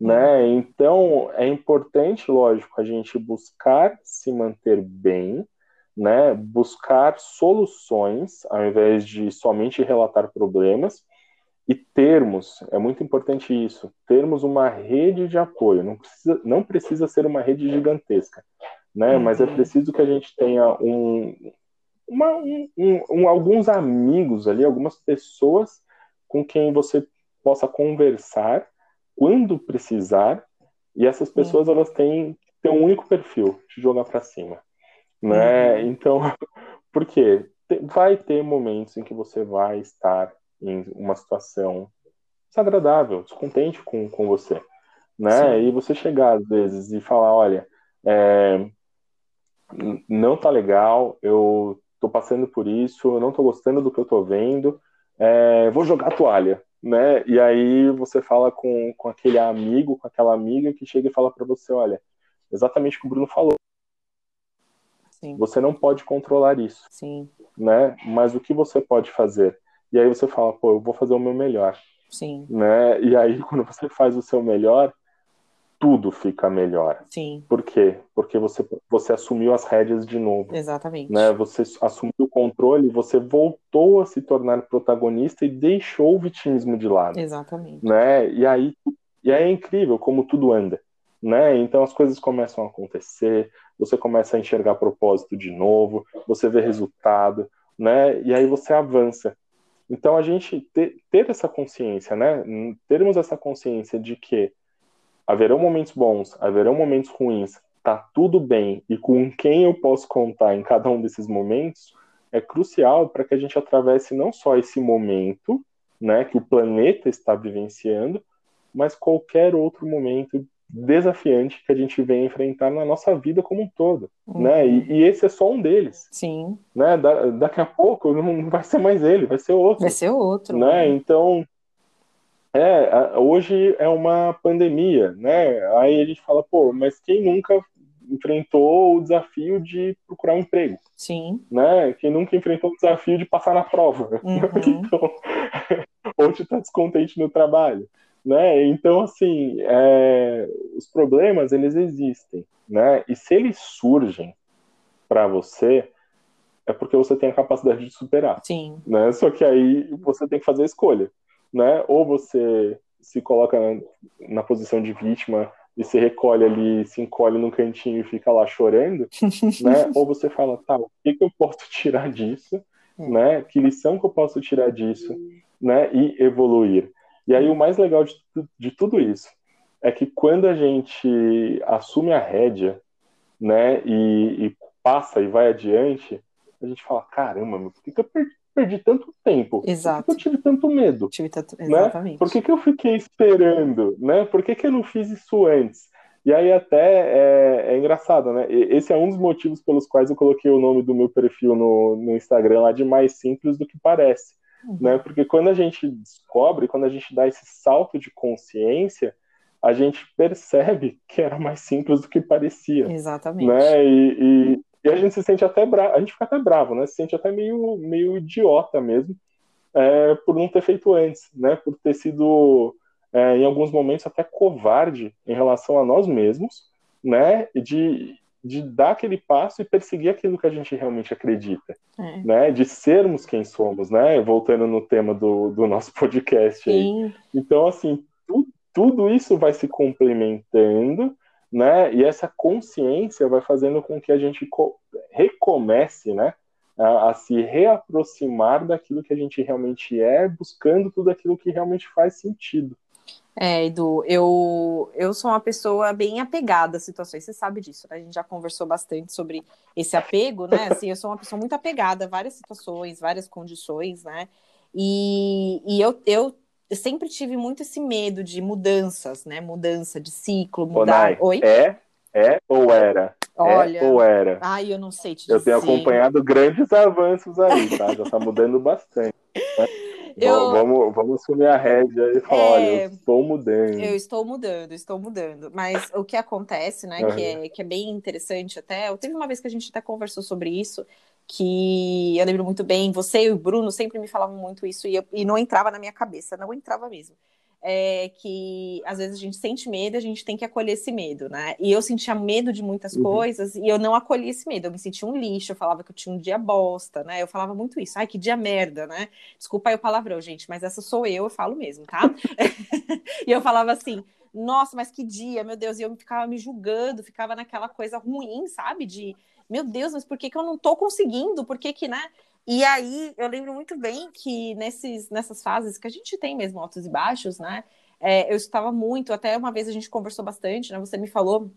né? Uhum. Então, é importante, lógico, a gente buscar se manter bem, né, buscar soluções ao invés de somente relatar problemas e termos, é muito importante isso, termos uma rede de apoio, não precisa, não precisa ser uma rede gigantesca, né, uhum. mas é preciso que a gente tenha um, uma, um, um, alguns amigos ali, algumas pessoas com quem você possa conversar quando precisar E essas pessoas, uhum. elas têm, têm um único perfil, te jogar para cima. Né? Uhum. Então, por quê? Vai ter momentos em que você vai estar em uma situação desagradável, descontente com, com você. Né? E você chegar, às vezes, e falar, olha, é, não tá legal, eu tô passando por isso, eu não tô gostando do que eu tô vendo, é, vou jogar a toalha, né? E aí você fala com, com aquele amigo, com aquela amiga que chega e fala para você, olha, exatamente o que o Bruno falou. Sim. Você não pode controlar isso, Sim. né? Mas o que você pode fazer? E aí você fala, pô, eu vou fazer o meu melhor. Sim. Né? E aí quando você faz o seu melhor, tudo fica melhor. Sim. Por quê? Porque você, você assumiu as rédeas de novo. Exatamente. Né? Você assumiu o controle, você voltou a se tornar protagonista e deixou o vitimismo de lado. Exatamente. Né? E aí e aí é incrível como tudo anda. Né? Então as coisas começam a acontecer, você começa a enxergar propósito de novo, você vê resultado, né? E aí você avança. Então a gente ter, ter essa consciência, né? Termos essa consciência de que haverão momentos bons, haverão momentos ruins, tá tudo bem e com quem eu posso contar em cada um desses momentos é crucial para que a gente atravesse não só esse momento, né, que o planeta está vivenciando, mas qualquer outro momento desafiante que a gente vem enfrentar na nossa vida como um todo, uhum. né? E, e, esse é só um deles. Sim. Né? Da, daqui a pouco não vai ser mais ele, vai ser outro. Vai ser outro. Né? Então é, hoje é uma pandemia, né? Aí a gente fala, pô, mas quem nunca enfrentou o desafio de procurar um emprego? Sim. Né? Quem nunca enfrentou o desafio de passar na prova? Uhum. então, ou de estar descontente no trabalho, né? Então, assim, é, os problemas, eles existem, né? E se eles surgem para você, é porque você tem a capacidade de superar. Sim. Né? Só que aí você tem que fazer a escolha né? Ou você se coloca na, na posição de vítima e se recolhe ali, se encolhe num cantinho e fica lá chorando, né? Ou você fala, tá, o que, que eu posso tirar disso, é. né? Que lição que eu posso tirar disso, né? E evoluir. E aí o mais legal de, de tudo isso é que quando a gente assume a rédea, né? E, e passa e vai adiante, a gente fala, caramba, por que, que eu perdi perdi tanto tempo? Exato. Por que eu tive tanto medo? Tive tanto... Né? Exatamente. Por que, que eu fiquei esperando? Né? Por que, que eu não fiz isso antes? E aí até é, é, engraçado, né? Esse é um dos motivos pelos quais eu coloquei o nome do meu perfil no, no Instagram lá de mais simples do que parece. Uhum. Né? Porque quando a gente descobre, quando a gente dá esse salto de consciência, a gente percebe que era mais simples do que parecia. Exatamente. Né? E, e, e a gente se sente até bravo, a gente fica até bravo, né? Se sente até meio, meio idiota mesmo é, por não ter feito antes, né? Por ter sido, é, em alguns momentos, até covarde em relação a nós mesmos, né? De, de dar aquele passo e perseguir aquilo que a gente realmente acredita, é. né? De sermos quem somos, né? Voltando no tema do, do nosso podcast aí. Então, assim, tu, tudo isso vai se complementando né? E essa consciência vai fazendo com que a gente recomece, né? A, a, se reaproximar daquilo que a gente realmente é, buscando tudo aquilo que realmente faz sentido. É, Edu, eu, eu sou uma pessoa bem apegada às situações, você sabe disso, né? A gente já conversou bastante sobre esse apego, né? Assim, eu sou uma pessoa muito apegada a várias situações, várias condições, né? E, e eu, eu eu sempre tive muito esse medo de mudanças, né? Mudança de ciclo, mudar. Oi? É, é ou era? É Olha, é ou era? Ai, eu não sei te dizer. Eu tenho acompanhado grandes avanços aí, tá? Já tá mudando bastante. Né? Eu... Vamos, vamos assumir a rédea e falar, é... olha, eu estou mudando. Eu estou mudando, estou mudando. Mas o que acontece, né, uhum. que, é, que é bem interessante até, teve uma vez que a gente até conversou sobre isso, que eu lembro muito bem, você e o Bruno sempre me falavam muito isso e, eu, e não entrava na minha cabeça, não entrava mesmo. É que às vezes a gente sente medo, a gente tem que acolher esse medo, né? E eu sentia medo de muitas uhum. coisas e eu não acolhi esse medo. Eu me sentia um lixo, eu falava que eu tinha um dia bosta, né? Eu falava muito isso. Ai, que dia merda, né? Desculpa aí o palavrão, gente, mas essa sou eu, eu falo mesmo, tá? e eu falava assim: nossa, mas que dia, meu Deus, e eu ficava me julgando, ficava naquela coisa ruim, sabe? De meu Deus, mas por que, que eu não tô conseguindo? Por que que, né? E aí eu lembro muito bem que nesses, nessas fases que a gente tem mesmo altos e baixos, né? é, eu escutava muito, até uma vez a gente conversou bastante, né? Você me falou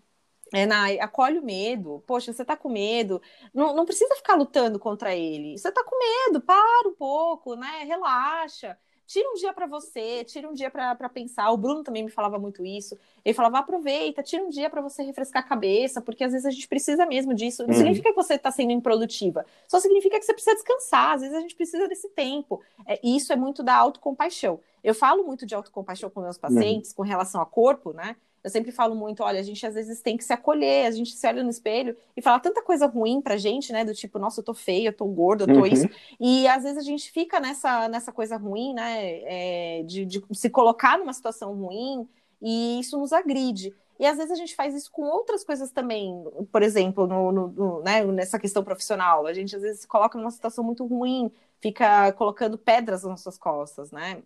é, acolhe o medo. Poxa, você tá com medo. Não, não precisa ficar lutando contra ele. Você tá com medo, para um pouco, né? Relaxa. Tira um dia para você, tira um dia para pensar. O Bruno também me falava muito isso. Ele falava: aproveita, tira um dia para você refrescar a cabeça, porque às vezes a gente precisa mesmo disso. Não uhum. significa que você está sendo improdutiva, só significa que você precisa descansar. Às vezes a gente precisa desse tempo. É, isso é muito da autocompaixão. Eu falo muito de autocompaixão com meus uhum. pacientes uhum. com relação ao corpo, né? Eu sempre falo muito, olha, a gente às vezes tem que se acolher, a gente se olha no espelho e fala tanta coisa ruim pra gente, né? Do tipo, nossa, eu tô feia, eu tô gorda, eu tô uhum. isso. E às vezes a gente fica nessa, nessa coisa ruim, né? É, de, de se colocar numa situação ruim e isso nos agride. E às vezes a gente faz isso com outras coisas também, por exemplo, no, no, no, né, nessa questão profissional. A gente às vezes se coloca numa situação muito ruim, fica colocando pedras nas nossas costas, né?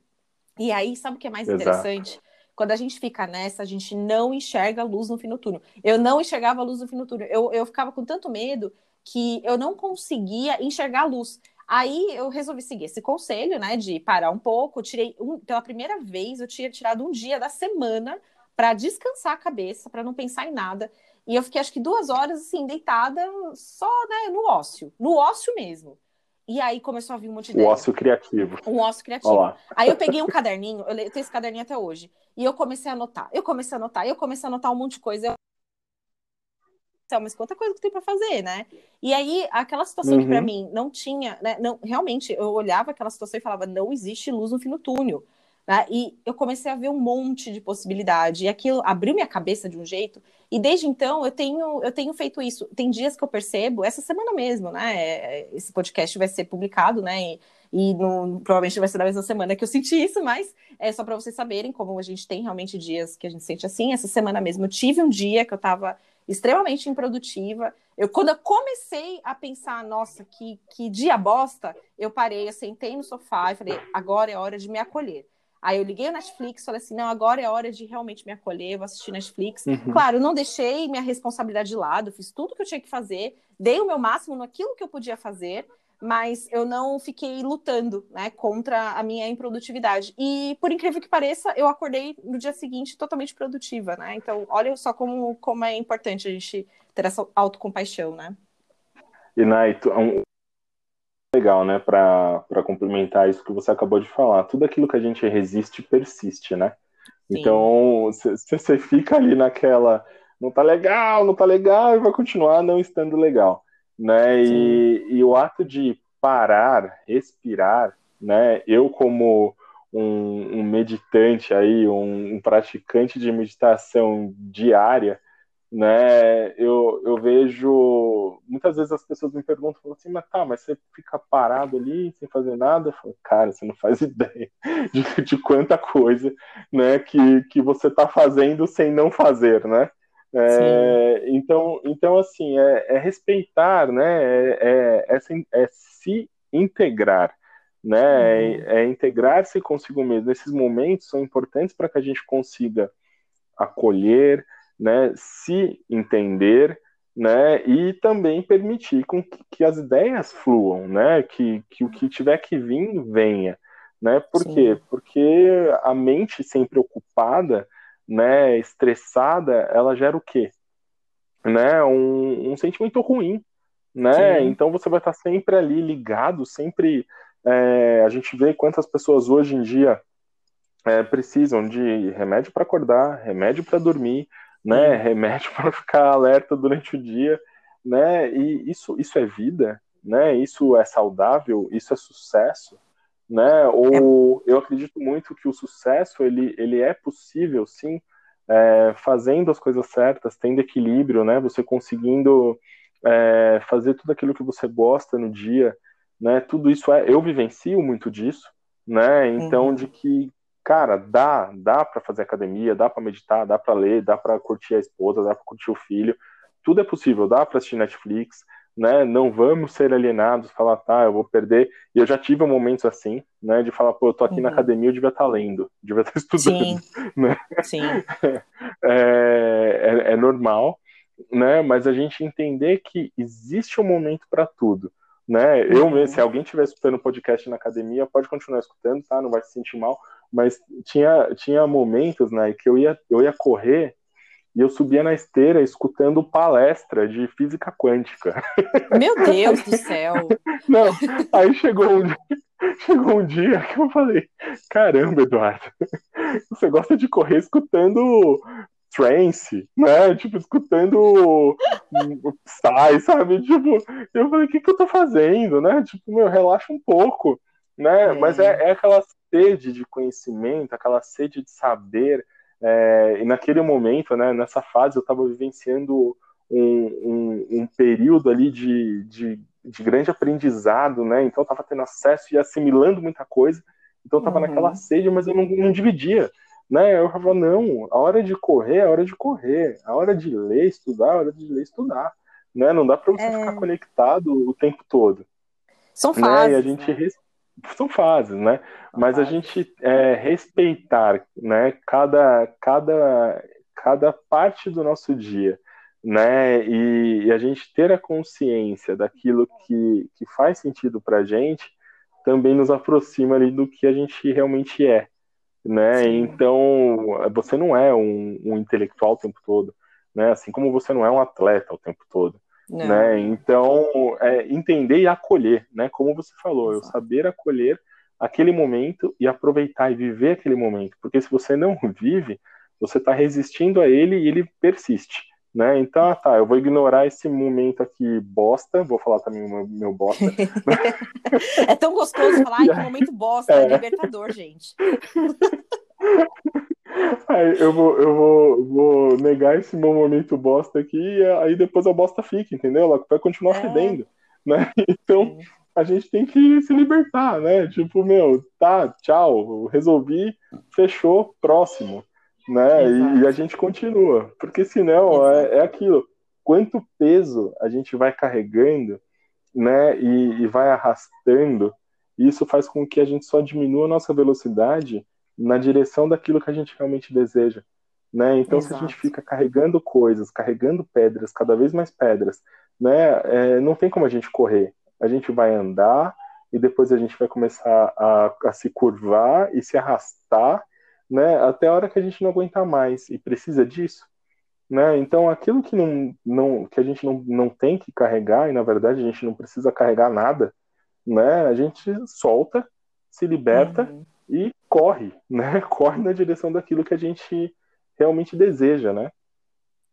E aí, sabe o que é mais Exato. interessante? Quando a gente fica nessa, a gente não enxerga luz no fim do túnel. Eu não enxergava luz no fim do túnel. Eu, eu ficava com tanto medo que eu não conseguia enxergar luz. Aí eu resolvi seguir esse conselho, né, de parar um pouco. tirei um, pela primeira vez, eu tinha tirado um dia da semana para descansar a cabeça, para não pensar em nada. E eu fiquei acho que duas horas assim deitada, só né, no ócio, no ócio mesmo. E aí começou a vir um monte de ideia. O ócio criativo. Um ócio criativo. Aí eu peguei um caderninho, eu tenho esse caderninho até hoje, e eu comecei a anotar. Eu comecei a anotar, eu comecei a anotar um monte de coisa. Eu... Mas quanta coisa que tem para fazer, né? E aí, aquela situação uhum. que para mim não tinha, né? Não, realmente, eu olhava aquela situação e falava: não existe luz no fim do túnel. Né? E eu comecei a ver um monte de possibilidade. E aquilo abriu minha cabeça de um jeito. E desde então eu tenho, eu tenho feito isso. Tem dias que eu percebo, essa semana mesmo, né? É, esse podcast vai ser publicado, né? E, e no, provavelmente vai ser na mesma semana que eu senti isso, mas é só para vocês saberem como a gente tem realmente dias que a gente sente assim. Essa semana mesmo eu tive um dia que eu estava extremamente improdutiva. Eu, quando eu comecei a pensar, nossa, que, que dia bosta, eu parei, eu sentei no sofá e falei, agora é hora de me acolher. Aí eu liguei o Netflix, falei assim, não, agora é hora de realmente me acolher, vou assistir Netflix. Uhum. Claro, não deixei minha responsabilidade de lado, fiz tudo que eu tinha que fazer, dei o meu máximo naquilo que eu podia fazer, mas eu não fiquei lutando, né, contra a minha improdutividade. E por incrível que pareça, eu acordei no dia seguinte totalmente produtiva, né? Então, olha só como, como é importante a gente ter essa autocompaixão, né? E Naito, um, legal, né, para complementar isso que você acabou de falar. Tudo aquilo que a gente resiste persiste, né? Sim. Então, você fica ali naquela, não tá legal, não tá legal, e vai continuar não estando legal, né? E, e, o ato de parar, respirar, né? Eu como um, um meditante aí, um, um praticante de meditação diária, né? Eu, eu vejo muitas vezes as pessoas me perguntam assim, mas tá, mas você fica parado ali sem fazer nada? Eu falo, cara, você não faz ideia de, de quanta coisa, né, que, que você está fazendo sem não fazer, né? É, então, então assim, é, é respeitar, né? É, é, é, é se integrar, né? Uhum. É, é integrar-se consigo mesmo. Esses momentos são importantes para que a gente consiga acolher, né, se entender, né, e também permitir com que, que, as ideias fluam, né, que, que o que tiver que vir venha, né, por Sim. quê? Porque a mente sempre ocupada, né, estressada, ela gera o quê? Né, um, um sentimento ruim, né, Sim. então você vai estar sempre ali ligado, sempre, é, a gente vê quantas pessoas hoje em dia é, precisam de remédio para acordar, remédio para dormir, né? Remédio para ficar alerta durante o dia, né? E isso, isso é vida, né? Isso é saudável, isso é sucesso, né? Ou é. eu acredito muito que o sucesso ele, ele é possível, sim, é, fazendo as coisas certas, tendo equilíbrio, né? Você conseguindo é, fazer tudo aquilo que você gosta no dia, né? Tudo isso é, eu vivencio muito disso, né? Então uhum. de que cara, dá, dá para fazer academia, dá para meditar, dá para ler, dá para curtir a esposa, dá para curtir o filho, tudo é possível, dá para assistir Netflix, né? Não vamos ser alienados, falar, tá, eu vou perder. E eu já tive momentos assim, né, de falar, pô, eu tô aqui uhum. na academia, eu devia estar tá lendo, devia estar tá estudando, Sim. né? Sim. É, é, é normal, né? Mas a gente entender que existe um momento para tudo. Né? Eu, uhum. se alguém estiver escutando o podcast na academia, pode continuar escutando, tá? Não vai se sentir mal, mas tinha, tinha momentos, né, que eu ia, eu ia correr e eu subia na esteira escutando palestra de física quântica. Meu Deus do céu! Não, aí chegou um, dia, chegou um dia que eu falei: caramba, Eduardo, você gosta de correr escutando trance, né? Tipo, escutando Psy, sabe? Tipo, eu falei: o que, que eu tô fazendo, né? Tipo, meu, relaxa um pouco, né? É. Mas é, é aquela sede de conhecimento, aquela sede de saber é, e naquele momento, né, nessa fase, eu estava vivenciando um, um, um, período ali de, de, de, grande aprendizado, né? Então eu estava tendo acesso e assimilando muita coisa. Então eu estava uhum. naquela sede, mas eu não, não dividia. Né? Eu falava, não, a hora de correr é a hora de correr, a hora de ler, estudar, a hora de ler, estudar. Né? Não dá para você é... ficar conectado o tempo todo. São fases. Né? E a gente né? São fases, né? Mas a gente é, respeitar, né? Cada, cada, cada parte do nosso dia, né? E, e a gente ter a consciência daquilo que, que faz sentido para a gente também nos aproxima ali do que a gente realmente é, né? Sim. Então você não é um, um intelectual o tempo todo, né? Assim como você não é um atleta o tempo todo. Né? Então, é, entender e acolher, né? Como você falou, eu saber acolher aquele momento e aproveitar e viver aquele momento, porque se você não vive, você está resistindo a ele e ele persiste, né? Então, ah, tá, eu vou ignorar esse momento aqui bosta, vou falar também o meu, meu bosta. é tão gostoso falar, que momento bosta, é, é libertador, gente. Aí eu vou, eu vou, vou negar esse meu momento bosta aqui e aí depois a bosta fica, entendeu? Ela vai continuar é. fedendo, né? Então a gente tem que se libertar, né? Tipo, meu, tá, tchau, resolvi, fechou, próximo, né? E, e, a gente continua, porque senão é, é, aquilo. Quanto peso a gente vai carregando, né? E, e vai arrastando, isso faz com que a gente só diminua a nossa velocidade na direção daquilo que a gente realmente deseja. Né? Então, Exato. se a gente fica carregando coisas, carregando pedras, cada vez mais pedras, né? É, não tem como a gente correr. A gente vai andar e depois a gente vai começar a, a se curvar e se arrastar, né? Até a hora que a gente não aguentar mais e precisa disso. Né? Então, aquilo que, não, não, que a gente não, não tem que carregar, e na verdade a gente não precisa carregar nada, né? a gente solta, se liberta uhum e corre, né? Corre na direção daquilo que a gente realmente deseja, né?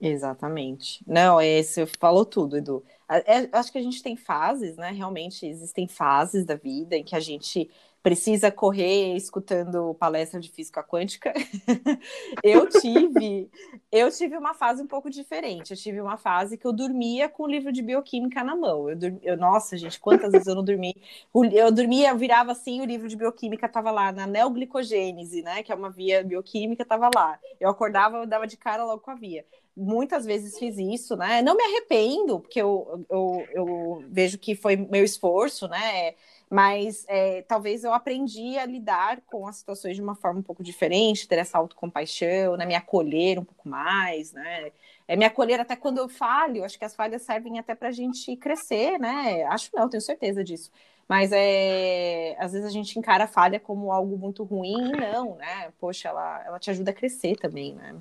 Exatamente. Não, esse falou tudo, Edu. É, acho que a gente tem fases, né? Realmente existem fases da vida em que a gente precisa correr escutando palestra de física quântica. eu tive, eu tive uma fase um pouco diferente. Eu tive uma fase que eu dormia com o livro de bioquímica na mão. Eu, eu nossa, gente, quantas vezes eu não dormi? Eu dormia, eu virava assim, o livro de bioquímica estava lá na neoglicogênese, né, que é uma via bioquímica, estava lá. Eu acordava, eu dava de cara logo com a via muitas vezes fiz isso, né? Não me arrependo, porque eu, eu, eu vejo que foi meu esforço, né? Mas é, talvez eu aprendi a lidar com as situações de uma forma um pouco diferente, ter essa autocompaixão, né, me acolher um pouco mais, né, é, me acolher até quando eu falho, acho que as falhas servem até para a gente crescer, né, acho não, tenho certeza disso, mas é, às vezes a gente encara a falha como algo muito ruim, e não, né, poxa, ela, ela te ajuda a crescer também, né.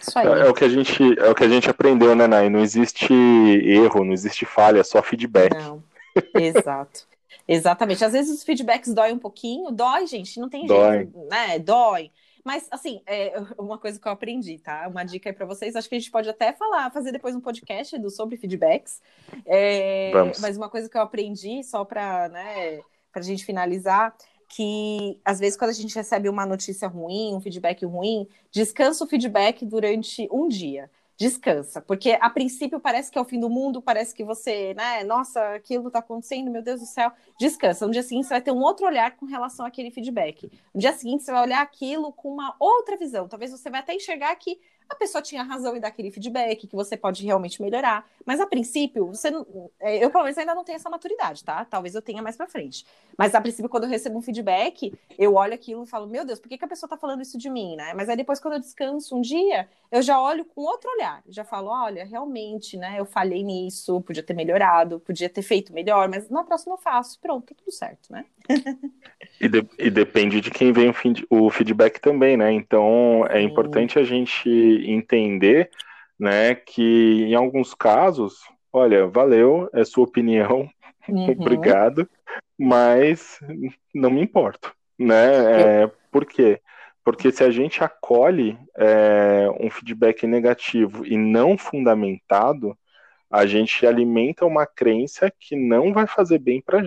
Isso aí. É, é o que a gente é o que a gente aprendeu, né, Nai? Não existe erro, não existe falha, só feedback. Não. Exato. Exatamente. Às vezes os feedbacks dói um pouquinho, dói, gente, não tem dói. jeito, né? Dói. Mas, assim, é uma coisa que eu aprendi, tá? Uma dica aí para vocês. Acho que a gente pode até falar, fazer depois um podcast do, sobre feedbacks. É, mas uma coisa que eu aprendi, só para né, a gente finalizar, que às vezes quando a gente recebe uma notícia ruim, um feedback ruim, descansa o feedback durante um dia descansa, porque a princípio parece que é o fim do mundo, parece que você, né, nossa, aquilo tá acontecendo, meu Deus do céu, descansa. No dia seguinte você vai ter um outro olhar com relação àquele feedback. No dia seguinte você vai olhar aquilo com uma outra visão. Talvez você vai até enxergar que a pessoa tinha razão e dar aquele feedback, que você pode realmente melhorar. Mas a princípio, você não, é, eu pelo menos ainda não tenho essa maturidade, tá? Talvez eu tenha mais para frente. Mas a princípio, quando eu recebo um feedback, eu olho aquilo e falo, meu Deus, por que, que a pessoa tá falando isso de mim, né? Mas aí depois, quando eu descanso um dia, eu já olho com outro olhar. Já falo, olha, realmente, né? Eu falhei nisso, podia ter melhorado, podia ter feito melhor, mas na próxima eu faço. Pronto, tá tudo certo, né? E, de, e, depende de quem vem o, feedback também, né? Então é Sim. importante a gente entender, né, que em alguns casos, olha, valeu, é sua opinião, uhum. obrigado, mas não me importo, né? É, por quê? Porque se a gente acolhe é, um feedback negativo e não fundamentado, a gente alimenta uma crença que não vai fazer bem para a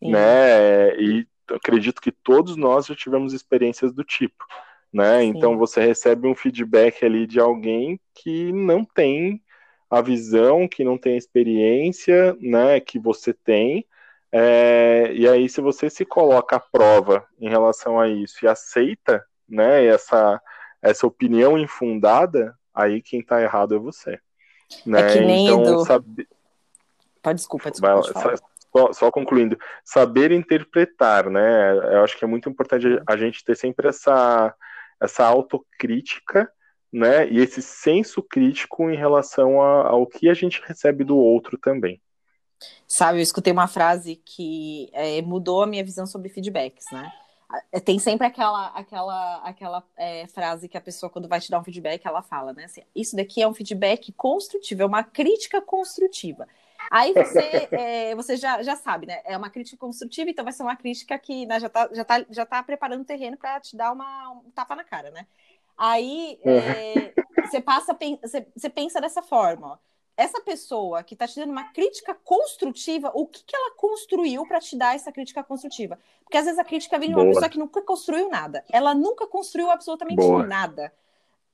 gente. Né? E acredito que todos nós já tivemos experiências do tipo. Né? Então você recebe um feedback ali de alguém que não tem a visão, que não tem a experiência né, que você tem, é, e aí, se você se coloca à prova em relação a isso e aceita né, essa, essa opinião infundada, aí quem está errado é você. Né? É que nem então, do... sabe... Pode, desculpa, desculpa. Vai, só, só, concluindo, saber interpretar, né? Eu acho que é muito importante a gente ter sempre essa, essa autocrítica, né? E esse senso crítico em relação a, ao que a gente recebe do outro também. Sabe, eu escutei uma frase que é, mudou a minha visão sobre feedbacks, né? É, tem sempre aquela aquela aquela é, frase que a pessoa quando vai te dar um feedback ela fala, né? Assim, isso daqui é um feedback construtivo, é uma crítica construtiva. Aí você, é, você já, já sabe, né? É uma crítica construtiva, então vai ser uma crítica que né, já, tá, já, tá, já tá preparando o terreno para te dar uma, um tapa na cara, né? Aí é, você passa, você, você pensa dessa forma, ó essa pessoa que está te dando uma crítica construtiva, o que, que ela construiu para te dar essa crítica construtiva? Porque às vezes a crítica vem de uma Boa. pessoa que nunca construiu nada. Ela nunca construiu absolutamente Boa. nada.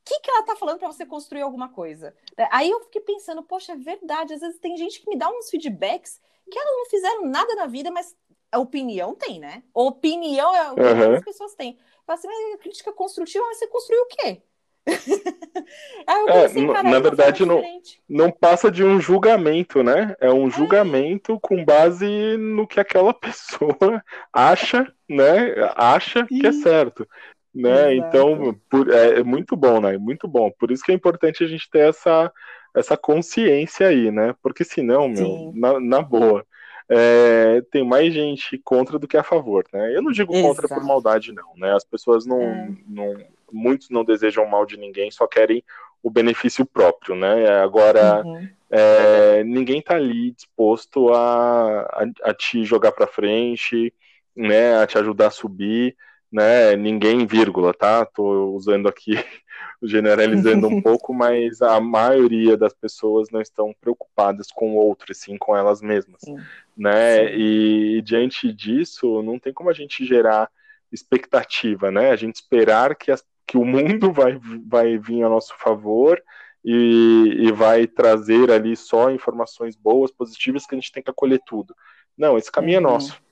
O que, que ela está falando para você construir alguma coisa? Aí eu fiquei pensando, poxa, é verdade. Às vezes tem gente que me dá uns feedbacks que elas não fizeram nada na vida, mas a opinião tem, né? Opinião é o que uhum. as pessoas têm. Fala assim, mas crítica construtiva, mas você construiu o quê? é, pensei, na verdade, não, não passa de um julgamento, né? É um é. julgamento com base no que aquela pessoa acha, né? Acha que é certo. Né? Então, por, é, é, muito bom, né? Muito bom. Por isso que é importante a gente ter essa, essa consciência aí, né? Porque senão, meu, na, na boa, é, tem mais gente contra do que a favor, né? Eu não digo Exato. contra por maldade, não, né? As pessoas não, é. não muitos não desejam mal de ninguém, só querem o benefício próprio, né? Agora, uhum. é, ninguém está ali disposto a, a, a te jogar para frente, né? A te ajudar a subir, né? Ninguém, vírgula, tá? Tô usando aqui, generalizando um pouco, mas a maioria das pessoas não estão preocupadas com o outro, e sim com elas mesmas, sim. né? Sim. E, e diante disso, não tem como a gente gerar expectativa, né? A gente esperar que as que o mundo vai, vai vir a nosso favor e, e, vai trazer ali só informações boas, positivas, que a gente tem que acolher tudo. Não, esse caminho é uhum. é nosso.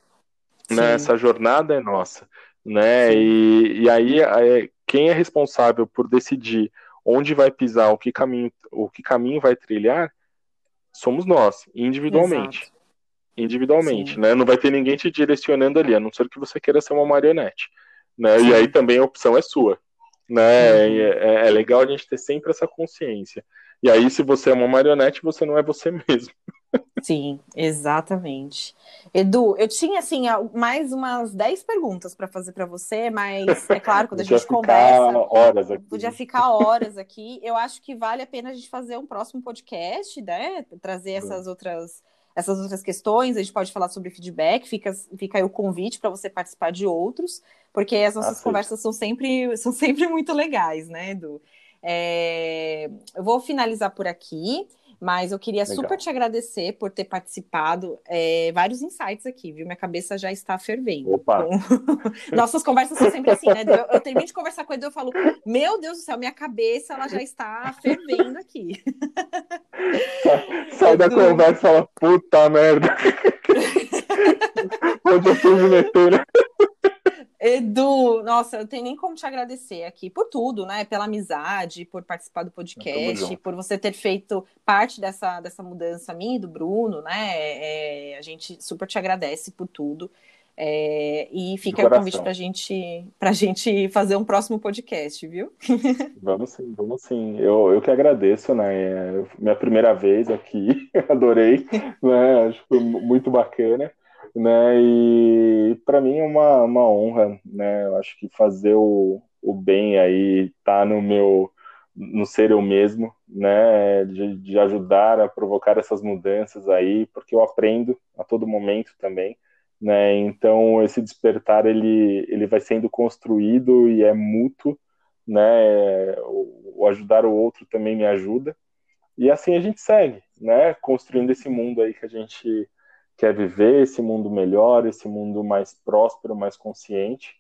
Né? Essa jornada é nossa. Né? E, e aí, é, quem é responsável por decidir onde vai pisar, o que caminho, o que caminho vai trilhar, somos nós, individualmente. Exato. Individualmente, Sim. né? Não vai ter ninguém te direcionando ali, a não ser que você queira ser uma marionete. Né? E aí também a opção é sua né? Uhum. É, é, legal a gente ter sempre essa consciência. E aí, se você é uma marionete, você não é você mesmo. Sim, exatamente. Edu, eu tinha assim mais umas 10 perguntas para fazer para você, mas é claro, quando a gente conversa, horas aqui. podia ficar horas aqui. Eu acho que vale a pena a gente fazer um próximo podcast, né? Trazer essas outras essas outras questões, a gente pode falar sobre feedback, fica, fica aí o convite para você participar de outros, porque as nossas ah, conversas são sempre, são sempre muito legais, né, Edu? É, eu vou finalizar por aqui, mas eu queria Legal. super te agradecer por ter participado. É, vários insights aqui, viu? Minha cabeça já está fervendo. Opa! Nossas conversas são sempre assim, né? Eu, eu termino de conversar com o Edu, eu falo, meu Deus do céu, minha cabeça ela já está fervendo aqui. Sai da conversa e fala, puta merda. Onde eu fui me meter, né? Edu, nossa, eu tenho nem como te agradecer aqui por tudo, né? Pela amizade, por participar do podcast, por você ter feito parte dessa, dessa mudança minha e do Bruno, né? É, a gente super te agradece por tudo. É, e fica o convite para gente, a gente fazer um próximo podcast, viu? Vamos sim, vamos sim. Eu, eu que agradeço, né? É minha primeira vez aqui, adorei, né? Acho que foi muito bacana, né? E para mim é uma, uma honra, né? Eu acho que fazer o, o bem aí tá no meu no ser eu mesmo, né, de, de, ajudar a provocar essas mudanças aí, porque eu aprendo a todo momento também, né? Então esse despertar ele ele vai sendo construído e é mútuo, né? O, o ajudar o outro também me ajuda e assim a gente segue, né? Construindo esse mundo aí que a gente quer viver, esse mundo melhor, esse mundo mais próspero, mais consciente.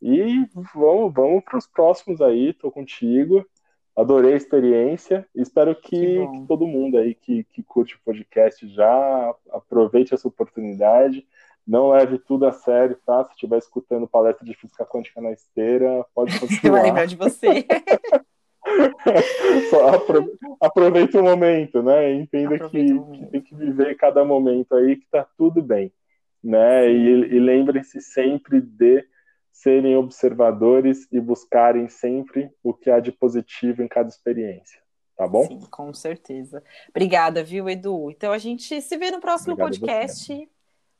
E vamos, vamos para os próximos aí, tô contigo. Adorei a experiência. Espero que, que, que todo mundo aí que, que curte o podcast já aproveite essa oportunidade não leve tudo a sério, tá? Se estiver escutando palestra de física quântica na esteira, pode continuar. Vai lembrar de você. Apro aproveite o momento, né? Entenda que, que, tem que viver cada momento aí, que tá tudo bem, né? E, e lembrem-se sempre de serem observadores e buscarem sempre o que há de positivo em cada experiência. Tá bom? Sim, com certeza. Obrigada, viu, Edu? Então a gente se vê no próximo Obrigado podcast.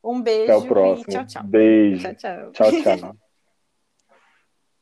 Um beijo Até o próximo. e tchau, tchau. Beijo. Tchau, tchau. Tchau, tchau.